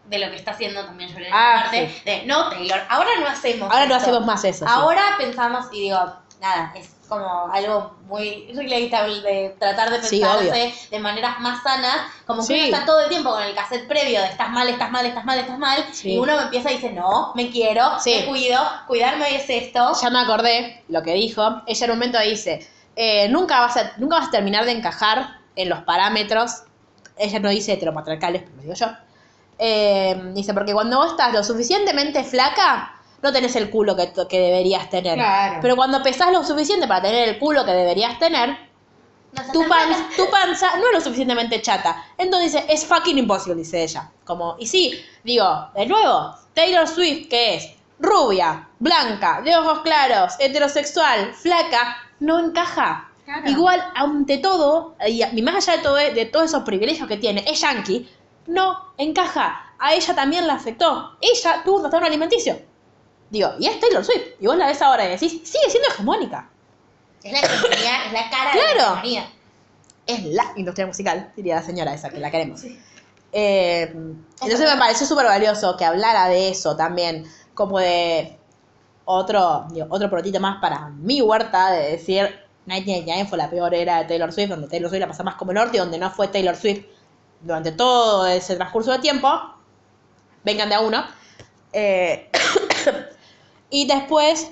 de lo que está haciendo también yo Ah, parte sí. de no Taylor, ahora no hacemos Ahora no esto". hacemos más eso. sí. Ahora pensamos y digo, nada, es como algo muy relatable de tratar de Sí, pensarse de maneras más sanas, como que Sí. uno está todo el tiempo con el cassette previo de estás mal, estás mal, estás mal, estás mal, Sí. y uno empieza y dice, no, me quiero, me cuido, cuidarme es esto. Ya me acordé lo que dijo. Ella en un momento dice, eh, nunca, vas a, nunca vas a terminar de encajar en los parámetros. Ella no dice heteropatriarcales, pero lo digo yo. Eh, dice, porque cuando vos estás lo suficientemente flaca, no tenés el culo que, que deberías tener. Claro. Pero cuando pesás lo suficiente para tener el culo que deberías tener, No tu, pan- tu panza no es lo suficientemente chata. Entonces dice, es fucking imposible, dice ella. Como, y sí, digo, de nuevo, Taylor Swift, que es rubia, blanca, de ojos claros, heterosexual, flaca, no encaja. Claro. Igual, ante todo, y y más allá de, todo, de todos esos privilegios que tiene, es yankee, no encaja. A ella también la afectó. Ella tuvo un trastorno alimenticio. Digo, y es Taylor Swift. Y vos la ves ahora y decís, sigue siendo hegemónica. Es la hegemonía, es la cara de la hegemonía. es la industria musical, diría la señora esa, que la queremos. Eh, entonces me pareció súper valioso que hablara de eso también, como de otro, digo, otro protito más para mi huerta, de decir, 1999 fue la peor era de Taylor Swift, donde Taylor Swift la pasa más como el norte, y donde no fue Taylor Swift durante todo ese transcurso de tiempo. Vengan de a uno. Eh, y después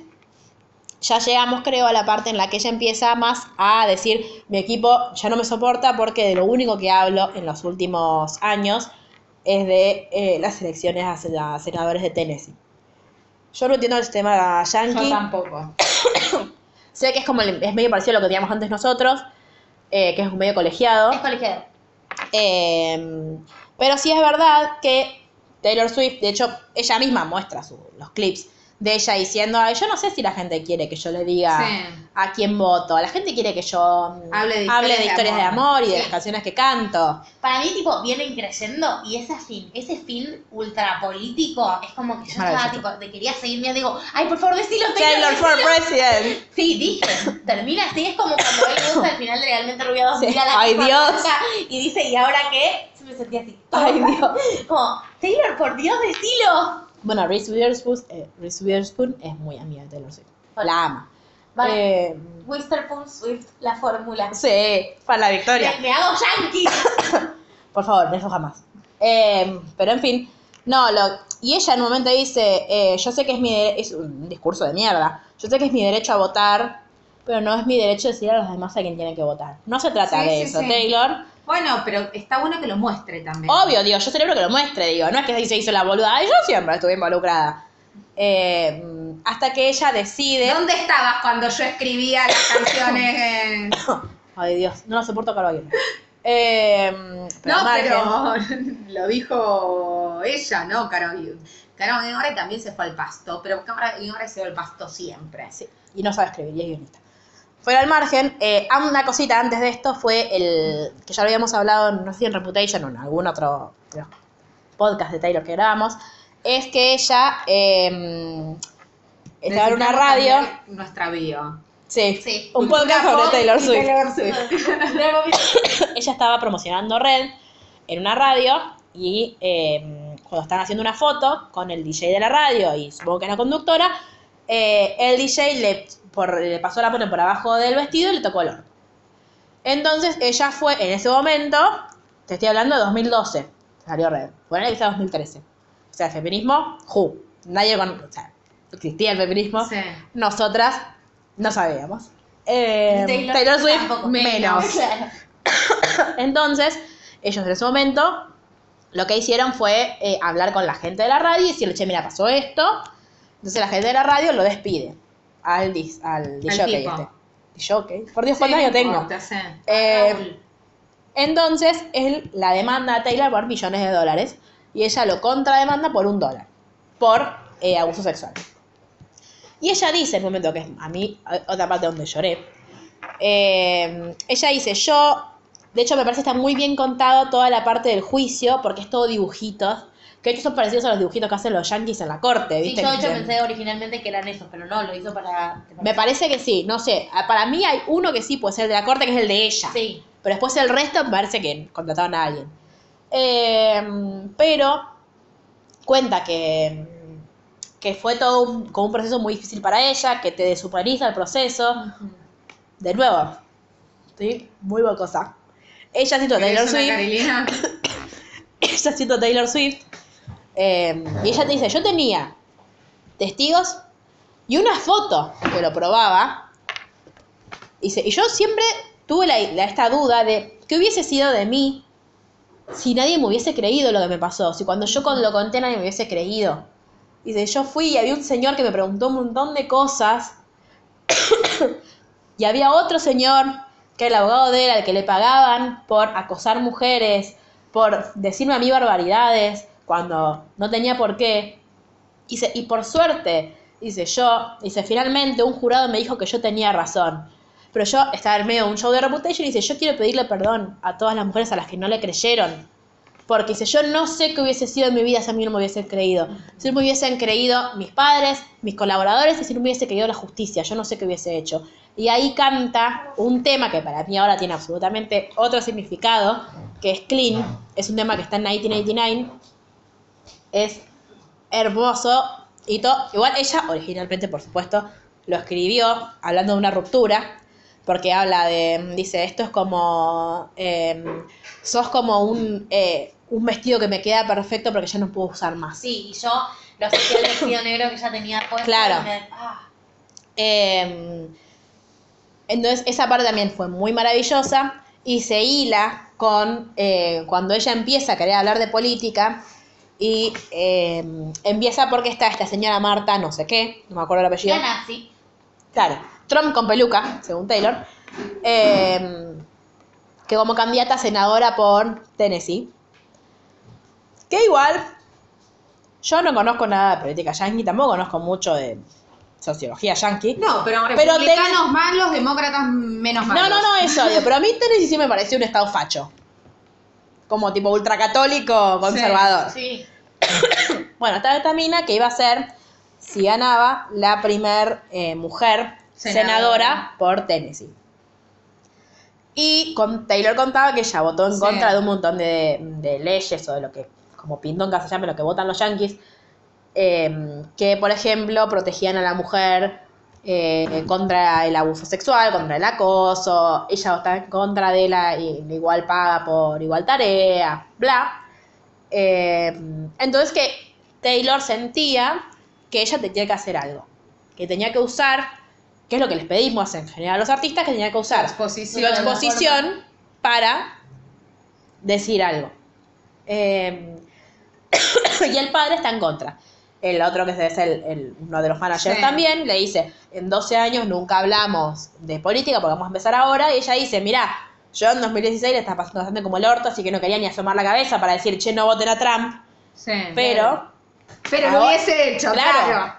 ya llegamos, creo, a la parte en la que ella empieza más a decir, mi equipo ya no me soporta porque de lo único que hablo en los últimos años es de eh, las elecciones a, sen- a senadores de Tennessee. Yo no entiendo el sistema Yo yankee. tampoco. Sé que es como el- es medio parecido a lo que teníamos antes nosotros, eh, que es un medio colegiado. Es colegiado. Eh, pero sí es verdad que Taylor Swift, de hecho, ella misma muestra su- los clips de ella diciendo, Ay, yo no sé si la gente quiere que yo le diga Sí. a quién voto. La gente quiere que yo mm, Hable de hable historias de historias de amor. amor y de las canciones que canto. Para mí, tipo, vienen creciendo y ese fin, ese fin ultra político, es como que yo estaba, tipo, te quería seguir, me digo, ay, por favor, decilo, Taylor for decilo". President. Sí, dije, termina así, es como cuando él gusta al final de Legalmente Rubia 2, Sí. mira la Ay, Dios. y dice, ¿y ahora qué? Yo me sentía así. Ay, Dios. Como, Taylor, por Dios, decilo. Bueno, Reese Witherspoon, eh, Reese Witherspoon es muy amiga de Taylor Swift. La ama. Vale. Eh, Witherspoon Swift, la fórmula. sí, para la victoria. Me, me hago yankee. Por favor, eso jamás. Eh, pero en fin, no, lo, y ella en un momento dice, eh, yo sé que es mi es un discurso de mierda, yo sé que es mi derecho a votar, pero no es mi derecho decir a los demás a quién tienen que votar. No se trata Sí, de sí, eso, sí. Taylor. Bueno, pero está bueno que lo muestre también. Obvio, digo, yo celebro que lo muestre, digo, no es que ahí se hizo la boluda, Ay, yo siempre estuve involucrada. Eh, hasta que ella decide... ¿Dónde estabas cuando yo escribía las canciones? en- Ay, Dios, no lo soporto Caro Aguirre. Eh, pero No, margen- pero lo dijo ella, ¿no? Caro Caro ahora también se fue al pasto, pero Caro ahora se va al pasto siempre. Sí, y no sabe escribir, y es guionista. Fuera al margen, eh, una cosita antes de esto fue el que ya lo habíamos hablado, no sé si en Reputation o en algún otro podcast de Taylor que grabamos, es que ella eh, estaba en una radio, Nuestra bio. sí, Sí. un podcast sobre Taylor Swift. Taylor Swift. ella estaba promocionando Red en una radio y eh, cuando están haciendo una foto con el DJ de la radio y supongo que la conductora, eh, el DJ le, por- le pasó la mano por abajo del vestido y le tocó el orto. Entonces ella fue, en ese momento, te estoy hablando de 2012, salió Red. Bueno, que sea 2013. O sea, el feminismo, who. Nadie con, o sea, existía el feminismo. Sí. Nosotras no sabíamos. Eh, Taylor, Swift tampoco. menos. Claro. Entonces, ellos en ese momento lo que hicieron fue eh, hablar con la gente de la radio y decirle, che, mira, pasó esto. Entonces la gente de la radio lo despide al, dis, al tipo. este. Por Dios, ¿cuántos años tengo? Eh, Raúl. entonces, él la demanda a Taylor por millones de dólares y ella lo contrademanda por un dólar, por eh, abuso sexual. Y ella dice, en un momento que es a mí, otra parte donde lloré, eh, ella dice, yo, de hecho me parece que está muy bien contado toda la parte del juicio, porque es todo dibujitos, que de hecho son parecidos a los dibujitos que hacen los yankees en la corte, Sí, ¿viste? yo de hecho Que- pensé originalmente que eran esos, pero no, lo hizo para... me parece que sí, no sé, para mí hay uno que sí puede ser el de la corte, que es el de ella. Sí. Pero después el resto me parece que contrataban a alguien. Eh, pero cuenta que, que fue todo un, como un proceso muy difícil para ella, que te deshumaniza el proceso. De nuevo, estoy muy bocosa. Ella citó a Taylor ¿Eres una Swift. Carilina? Ella citó a Taylor Swift. Eh, y ella te dice, yo tenía testigos y una foto que lo probaba. Y yo siempre tuve la- esta duda de qué hubiese sido de mí si nadie me hubiese creído lo que me pasó, si cuando yo con- lo conté nadie me hubiese creído. Dice, yo fui y había un señor que me preguntó un montón de cosas y había otro señor que era el abogado de él al que le pagaban por acosar mujeres, por decirme a mí barbaridades cuando no tenía por qué. Dice, y por suerte, dice yo, dice, finalmente un jurado me dijo que yo tenía razón. Pero yo estaba en medio de un show de Reputation y dice, yo quiero pedirle perdón a todas las mujeres a las que no le creyeron. Porque dice, yo no sé qué hubiese sido en mi vida si a mí no me hubiesen creído. Si no me hubiesen creído mis padres, mis colaboradores, y si no me hubiese creído la justicia, yo no sé qué hubiese hecho. Y ahí canta un tema que para mí ahora tiene absolutamente otro significado, que es Clean. Es un tema que está en 1989. Es hermoso. Y todo. Igual ella, originalmente, por supuesto, lo escribió hablando de una ruptura. Porque habla de. Dice, esto es como. em, sos como un, eh, un vestido que me queda perfecto porque ya no puedo usar más. Sí, y yo lo asocié al vestido negro que ella tenía puesto. Claro. me- ah, Eh, entonces, esa parte también fue muy maravillosa y se hila con eh, cuando ella empieza a querer hablar de política y eh, empieza porque está esta señora Marta, no sé qué, no me acuerdo el apellido. la nazi. Claro, Trump con peluca, según Taylor, eh, que como candidata a senadora por Tennessee. Que igual, Yo no conozco nada de política yankee, tampoco conozco mucho de sociología yankee. No, pero Pero republicanos malos, demócratas menos malos. No, no, no, eso, pero a mí Tennessee sí me pareció un estado facho. Como tipo ultracatólico conservador. Sí. Bueno, estaba esta mina que iba a ser, si ganaba, la primer eh, mujer senadora. Senadora. por Tennessee. Y con, Taylor contaba que ella votó en Sí. contra de un montón de, de leyes o de lo que, como pindonga se llama, lo que votan los yanquis, eh, que por ejemplo protegían a la mujer eh, contra el abuso sexual, contra el acoso, ella votaba en contra de la, la igual paga por igual tarea, bla. Eh, entonces que Taylor sentía que ella tenía que hacer algo, que tenía que usar, que es lo que les pedimos en general a los artistas, que tenía que usar Exposición. su exposición para decir algo. Eh, y el padre está en contra. El otro que es el, el- uno de los managers Sí. también le dice, en 12 años nunca hablamos de política porque vamos a empezar ahora. Y ella dice, mira, yo en 2016 le estaba pasando bastante como el orto, así que no quería ni asomar la cabeza para decir, che, no voten a Trump. Sí. Pero, Pero lo hubiese hecho, Claro. claro.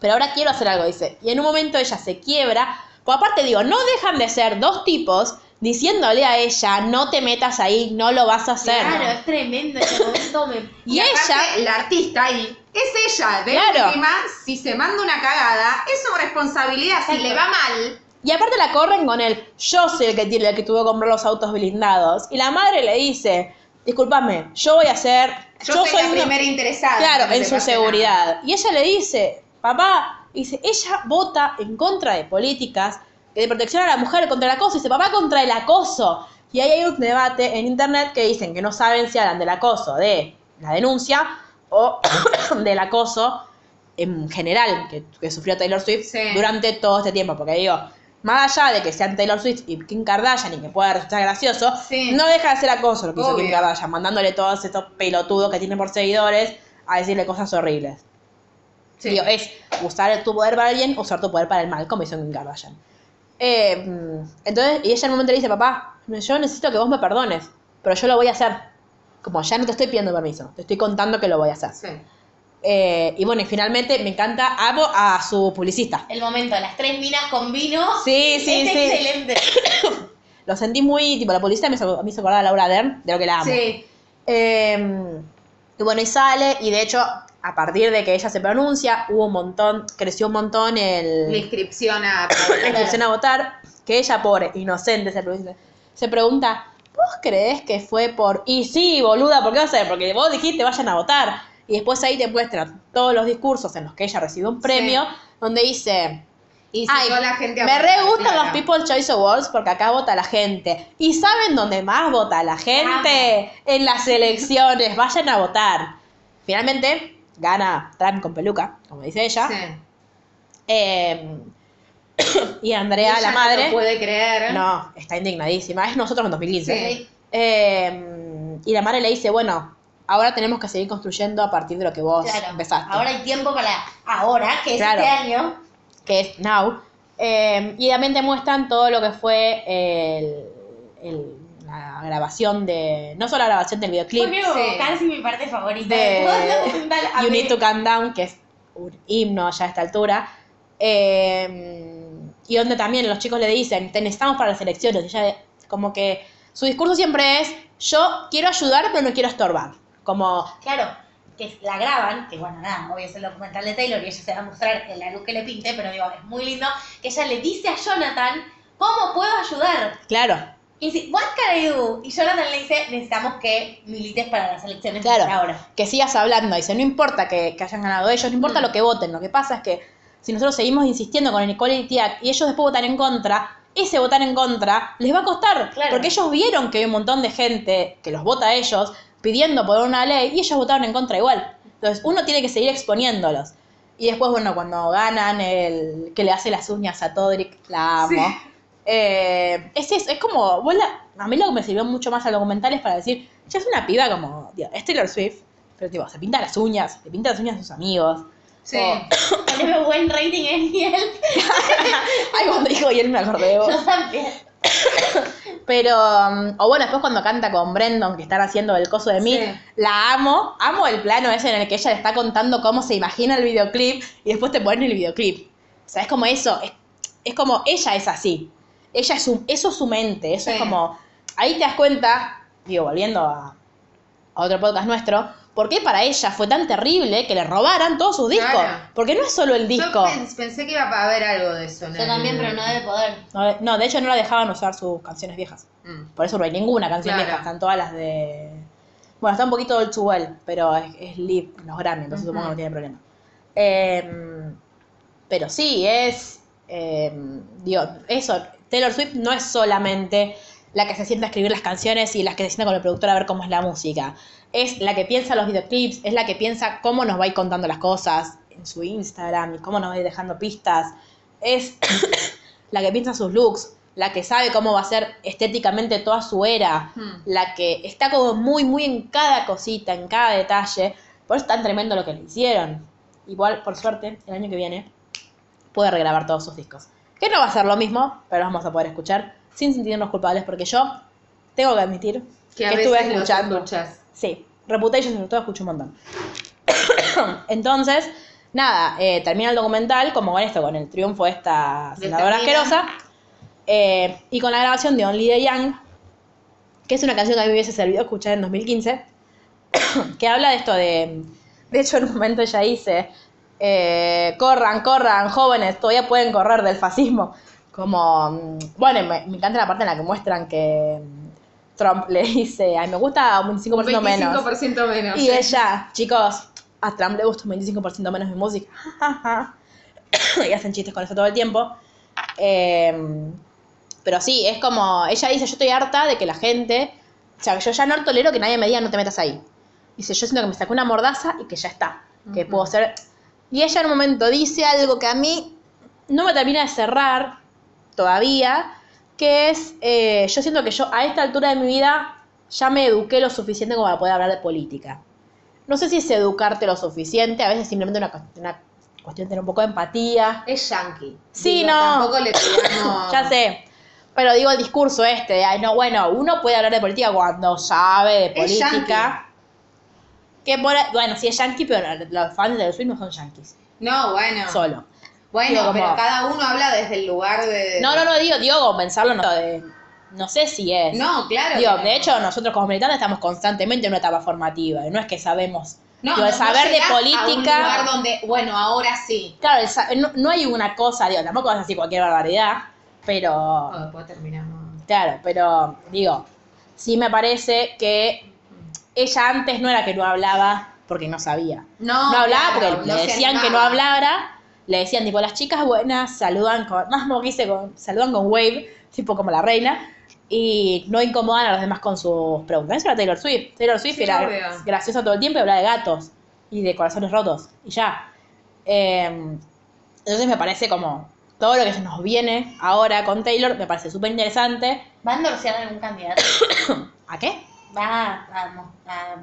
pero ahora quiero hacer algo, dice. Y en un momento ella se quiebra. Pues aparte digo, no dejan de ser dos tipos diciéndole a ella, no te metas ahí, no lo vas a hacer. Claro, es tremendo ese momento. Me... Y, aparte, ella, la artista ahí, es ella. De Claro. última, si se manda una cagada, es su responsabilidad. Si le va mal, y aparte la corren con el, yo soy el que tiene, el que tuvo que comprar los autos blindados. Y la madre le dice, discúlpame, yo voy a hacer, yo, soy, la una- primera interesada. Claro, en su seguridad. Y ella le dice, papá, dice, ella vota en contra de políticas de protección a la mujer contra el acoso. Dice, papá, contra el acoso. Y ahí hay un debate en internet que dicen que no saben si hablan del acoso de la denuncia o del acoso en general que, que sufrió Taylor Swift Sí. durante todo este tiempo. Porque digo, más allá de que sean Taylor Swift y Kim Kardashian y que pueda resultar gracioso, Sí. no deja de ser acoso lo que hizo. Kim Kardashian, mandándole todos estos pelotudos que tiene por seguidores a decirle cosas horribles. Sí. Digo, es usar tu poder para el bien, usar tu poder para el mal, como hizo Kim Kardashian. Eh, mm, entonces, y ella en un momento le dice, papá, yo necesito que vos me perdones, pero yo lo voy a hacer. Como ya no te estoy pidiendo permiso, te estoy contando que lo voy a hacer. Sí. Eh, y bueno, y finalmente me encanta, amo a su publicista. El momento, las tres minas con vino. Sí, sí, es sí. excelente. Lo sentí muy, tipo, la publicista me hizo, me hizo acordar a Laura Dern, de lo que la amo. Sí. Eh, y bueno, y sale, y de hecho, a partir de que ella se pronuncia, hubo un montón, creció un montón el, La inscripción a. la inscripción a votar, que ella, pobre, inocente, se se pregunta, ¿vos creés que fue por...? Y sí, boluda, ¿por qué va a? Porque vos dijiste vayan a votar. Y después ahí te muestran todos los discursos en los que ella recibió un premio, donde dice... Y Ay, la gente a me re gustan los People's Choice Awards porque acá vota la gente. ¿Y saben dónde más vota la gente? En las elecciones. Vayan a votar. Finalmente, gana Trump con peluca, como dice ella. Sí. Eh, y Andrea, Ella la no madre, lo puede creer. no, está indignadísima. Es nosotros en 2015. Sí. Eh, y la madre le dice, bueno, ahora tenemos que seguir construyendo a partir de lo que vos Claro. empezaste. Ahora hay tiempo para ahora, que es Claro. este año. que es Now. Eh, y también te muestran todo lo que fue el, el- la grabación de. No solo la grabación del videoclip, Fue Sí. casi mi parte favorita De-. You. Need to Calm Down, que es un himno ya a esta altura. Eh, y donde también los chicos le dicen, te necesitamos para las elecciones. Y ella, como que su discurso siempre es, yo quiero ayudar, pero no quiero estorbar. Como, Claro, que la graban, que bueno, nada, obvio es el documental de Taylor y ella se va a mostrar en la luz que le pinte, pero digo, es muy lindo que ella le dice a Jonathan, ¿cómo puedo ayudar? claro, Y dice, what can I do? Y Jonathan le dice, necesitamos que milites para las elecciones Claro. de ahora. que sigas hablando. Dice, no importa que, que hayan ganado ellos, no importa Mm. lo que voten. Lo que pasa es que si nosotros seguimos insistiendo con el Equality Act y ellos después votan en contra, ese votar en contra les va a costar. Claro. Porque ellos vieron que hay un montón de gente que los vota a ellos pidiendo por una ley y ellos votaron en contra igual. Entonces uno tiene que seguir exponiéndolos. Y después, bueno, cuando ganan el que le hace las uñas a Todrick, la amo. Sí. Eh, es eso, es como, vos la- a mí lo que me sirvió mucho más al documental es para decir, ya es una piba como, tío, es Taylor Swift, pero tipo, se pinta las uñas, le pinta las uñas a sus amigos. Sí. Poneme buen rating en Yelp. Ay, cuando dijo y él me acordé vos. Yo también. Pero, um, o bueno, después cuando canta con Brendon, que están haciendo el coso de mí, Sí. la amo. Amo el plano ese en el que ella le está contando cómo se imagina el videoclip y después te ponen el videoclip. O sea, es como eso. Es, es como ella es así. Ella es su, eso es su mente. Eso es como. Ahí te das cuenta, digo, volviendo a, a otro podcast nuestro, por qué para ella fue tan terrible que le robaran todos sus discos. Claro. Porque no es solo el disco. Yo pens- pensé que iba a haber algo de eso. Yo el- también, pero no debe poder. No, no, de hecho no la dejaban usar sus canciones viejas. Mm. Por eso no hay ninguna canción Claro. vieja, están todas las de... Bueno, está un poquito Too Well, pero es, es live en los Grammy, entonces supongo que no tiene problema. Eh, pero sí, es... eh, digo, eso, Taylor Swift no es solamente la que se sienta a escribir las canciones y las que se sienta con el productor a ver cómo es la música. Es la que piensa los videoclips, es la que piensa cómo nos va a ir contando las cosas en su Instagram y cómo nos va a ir dejando pistas. Es la que piensa sus looks, la que sabe cómo va a ser estéticamente toda su era, Hmm. la que está como muy, muy en cada cosita, en cada detalle. Por eso es tan tremendo lo que le hicieron. Igual, por suerte, el año que viene puede regrabar todos sus discos. Que no va a ser lo mismo, pero los vamos a poder escuchar sin sentirnos culpables, porque yo tengo que admitir que, Que a estuve veces escuchando. Sí, Reputation sobre todo escucho un montón. Entonces, nada, eh, termina el documental como con esto, con el triunfo de esta senadora asquerosa. eh, y con la grabación de Only the Young, que es una canción que a mí me hubiese servido escuchar en 2015, que habla de esto de... De hecho, en un momento ella dice, eh, corran, corran, jóvenes, todavía pueden correr del fascismo. Como, mm, bueno, me, me encanta la parte en la que muestran que Trump le dice, ay, me gusta un 25% menos. 25% menos. Y sí. ella, chicos, a Trump le gusta un 25% menos mi música. y hacen chistes con eso todo el tiempo. Eh, pero sí, es como, ella dice, yo estoy harta de que la gente, o sea, yo ya no tolero que nadie me diga no te metas ahí. Dice, yo siento que me sacó una mordaza y que ya está, que puedo ser... Y ella en un momento dice algo que a mí no me termina de cerrar todavía, que es, eh, yo siento que yo a esta altura de mi vida ya me eduqué lo suficiente como para poder hablar de política. No sé si es educarte lo suficiente, a veces es simplemente una, una cuestión de tener un poco de empatía. Es yankee. Sí, Digo, no. Tampoco le. Ya sé. Pero digo el discurso este, de, ay, no, bueno, uno puede hablar de política cuando sabe de Es política. Que por, bueno, sí es yankee, pero los fans de los no son yankees. No, bueno. Solo. Bueno, Digo, como- pero cada uno habla desde el lugar de. No, no, no, digo, digo, compensarlo, no, de- no sé si es. No, claro. Digo, de hecho, nosotros como militantes estamos constantemente en una etapa formativa. y No es que sabemos. No, digo, el no, no saber de llegás A un política. lugar donde, bueno, ahora sí. Claro, el sa- no, no hay una cosa, digo, tampoco vas a decir cualquier barbaridad, pero. Oh, después terminamos. Claro, pero digo, sí me parece que ella antes no era que no hablaba porque no sabía. No, No hablaba claro, porque no le se decían que no animaba. hablara. Le decían, tipo, las chicas buenas saludan con. Más como que dice, con, saludan con wave, tipo como la reina. Y no incomodan a los demás con sus preguntas. Eso era Taylor Swift. Taylor Swift Sí, era obvio. graciosa todo el tiempo y hablaba de gatos y de corazones rotos. Y ya. Eh, entonces me parece como. Todo lo que se nos viene ahora con Taylor me parece súper interesante. ¿Va a endorsear algún candidato? ¿A qué? ¿Va a, a, a-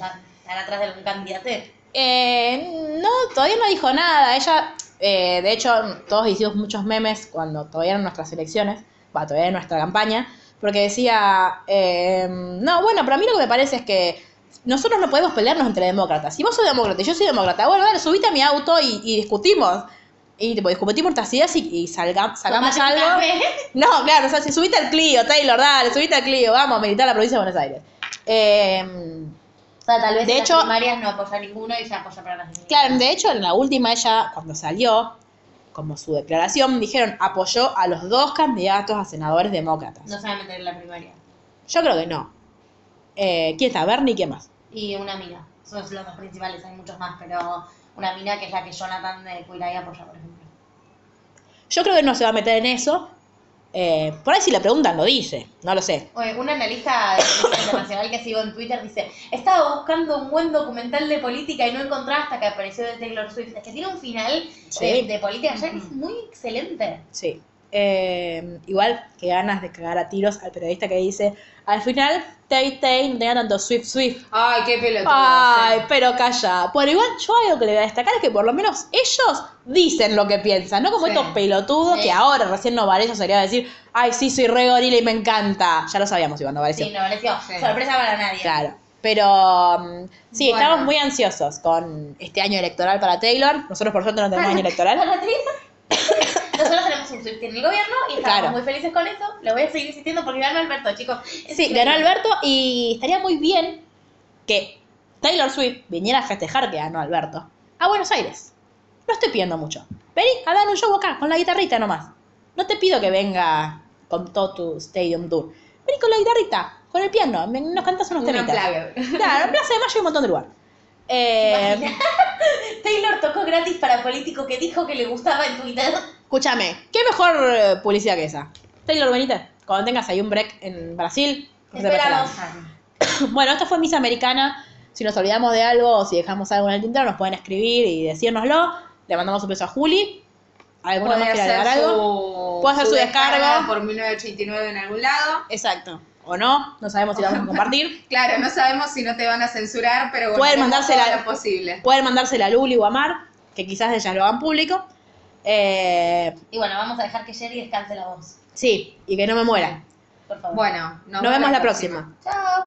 a estar atrás de algún candidato? Eh, no, todavía no dijo nada. Ella, eh, de hecho, todos hicimos muchos memes cuando todavía eran nuestras elecciones, va, todavía era nuestra campaña, porque decía, eh, no, bueno, pero a mí lo que me parece es que nosotros no podemos pelearnos entre demócratas. Si vos sos demócrata y yo soy demócrata, bueno, dale, subite a mi auto y, y discutimos. Y tipo, discutimos nuestras ideas y, y salga- sacamos algo. No, claro, o sea, si subiste al Clio, Taylor, dale, subiste al Clio, vamos a militar la provincia de Buenos Aires. Eh, sea, tal vez De en hecho- las primarias no apoya ninguno y se apoya para las siguientes. Claro, de hecho, en la última ella, cuando salió, como su declaración, dijeron apoyó a los dos candidatos a senadores demócratas. No se va a meter en la primaria. Yo creo que no. Eh, ¿Quién está? Bernie, ¿quién más? Y una mina. Son los dos principales, hay muchos más, pero una mina que es la que Jonathan de Cuiray apoya, por ejemplo. Yo creo que no se va a meter en eso. Eh, por ahí si le preguntan lo dice, no lo sé. Oye, un analista de política internacional que sigo en Twitter dice, estaba buscando un buen documental de política y no encontraba hasta que apareció de Taylor Swift. Es que tiene un final Sí. de, de política ya que es muy excelente. Sí. Eh, igual que ganas de cagar a tiros al periodista que dice, al final Tay Tay no tenía tanto Swift Swift. Ay, qué pelotudo. Ay, pero calla. Bueno, igual yo algo que le voy a destacar es que por lo menos ellos dicen lo que piensan, no como Sí. estos pelotudos Sí. que ahora recién no Varecio sería decir, ay, sí, soy re gorila y me encanta. Ya lo sabíamos igual no Varecio. Sí, no pareció Sí. sorpresa para nadie. Claro. Pero mm, sí, Bueno. estamos muy ansiosos con este año electoral para Taylor. Nosotros por suerte no tenemos año electoral. Nosotros tenemos un Swift en el gobierno y estamos Claro. muy felices con eso. Lo voy a seguir insistiendo porque ganó Alberto, chicos. Es Sí, ganó Alberto y estaría muy bien que Taylor Swift viniera a festejar que ganó Alberto a Buenos Aires. No estoy pidiendo mucho. Vení a dar un show acá, con la guitarrita nomás. No te pido que venga con todo tu stadium tour. Vení con la guitarrita, con el piano, nos cantas unos Un temitas. Claro, en Plaza de Mayo hay un montón de lugar. Eh, Taylor tocó gratis para político que dijo que le gustaba en Twitter. Escúchame, ¿qué mejor eh, publicidad que esa? Taylor, venite. Cuando tengas ahí un break en Brasil, Te esperamos. Bueno, esto fue Misa Americana. Si nos olvidamos de algo o si dejamos algo en el tintero, nos pueden escribir y decírnoslo. Le mandamos un beso a Juli. ¿Alguna más hacer agregar algo? su, Puede hacer su descarga. por 1989 en algún lado. Exacto. O no, no sabemos si la vamos a compartir. Claro, no sabemos si no te van a censurar, pero bueno, Pueden mandársela- todo lo posible. Pueden mandársela a Luli o a Mar, que quizás ellas lo hagan público. Eh, Y bueno, vamos a dejar que Jerry descanse la voz. sí, y que no me muera. Por favor. Bueno, nos, Nos vemos la próxima. Chao.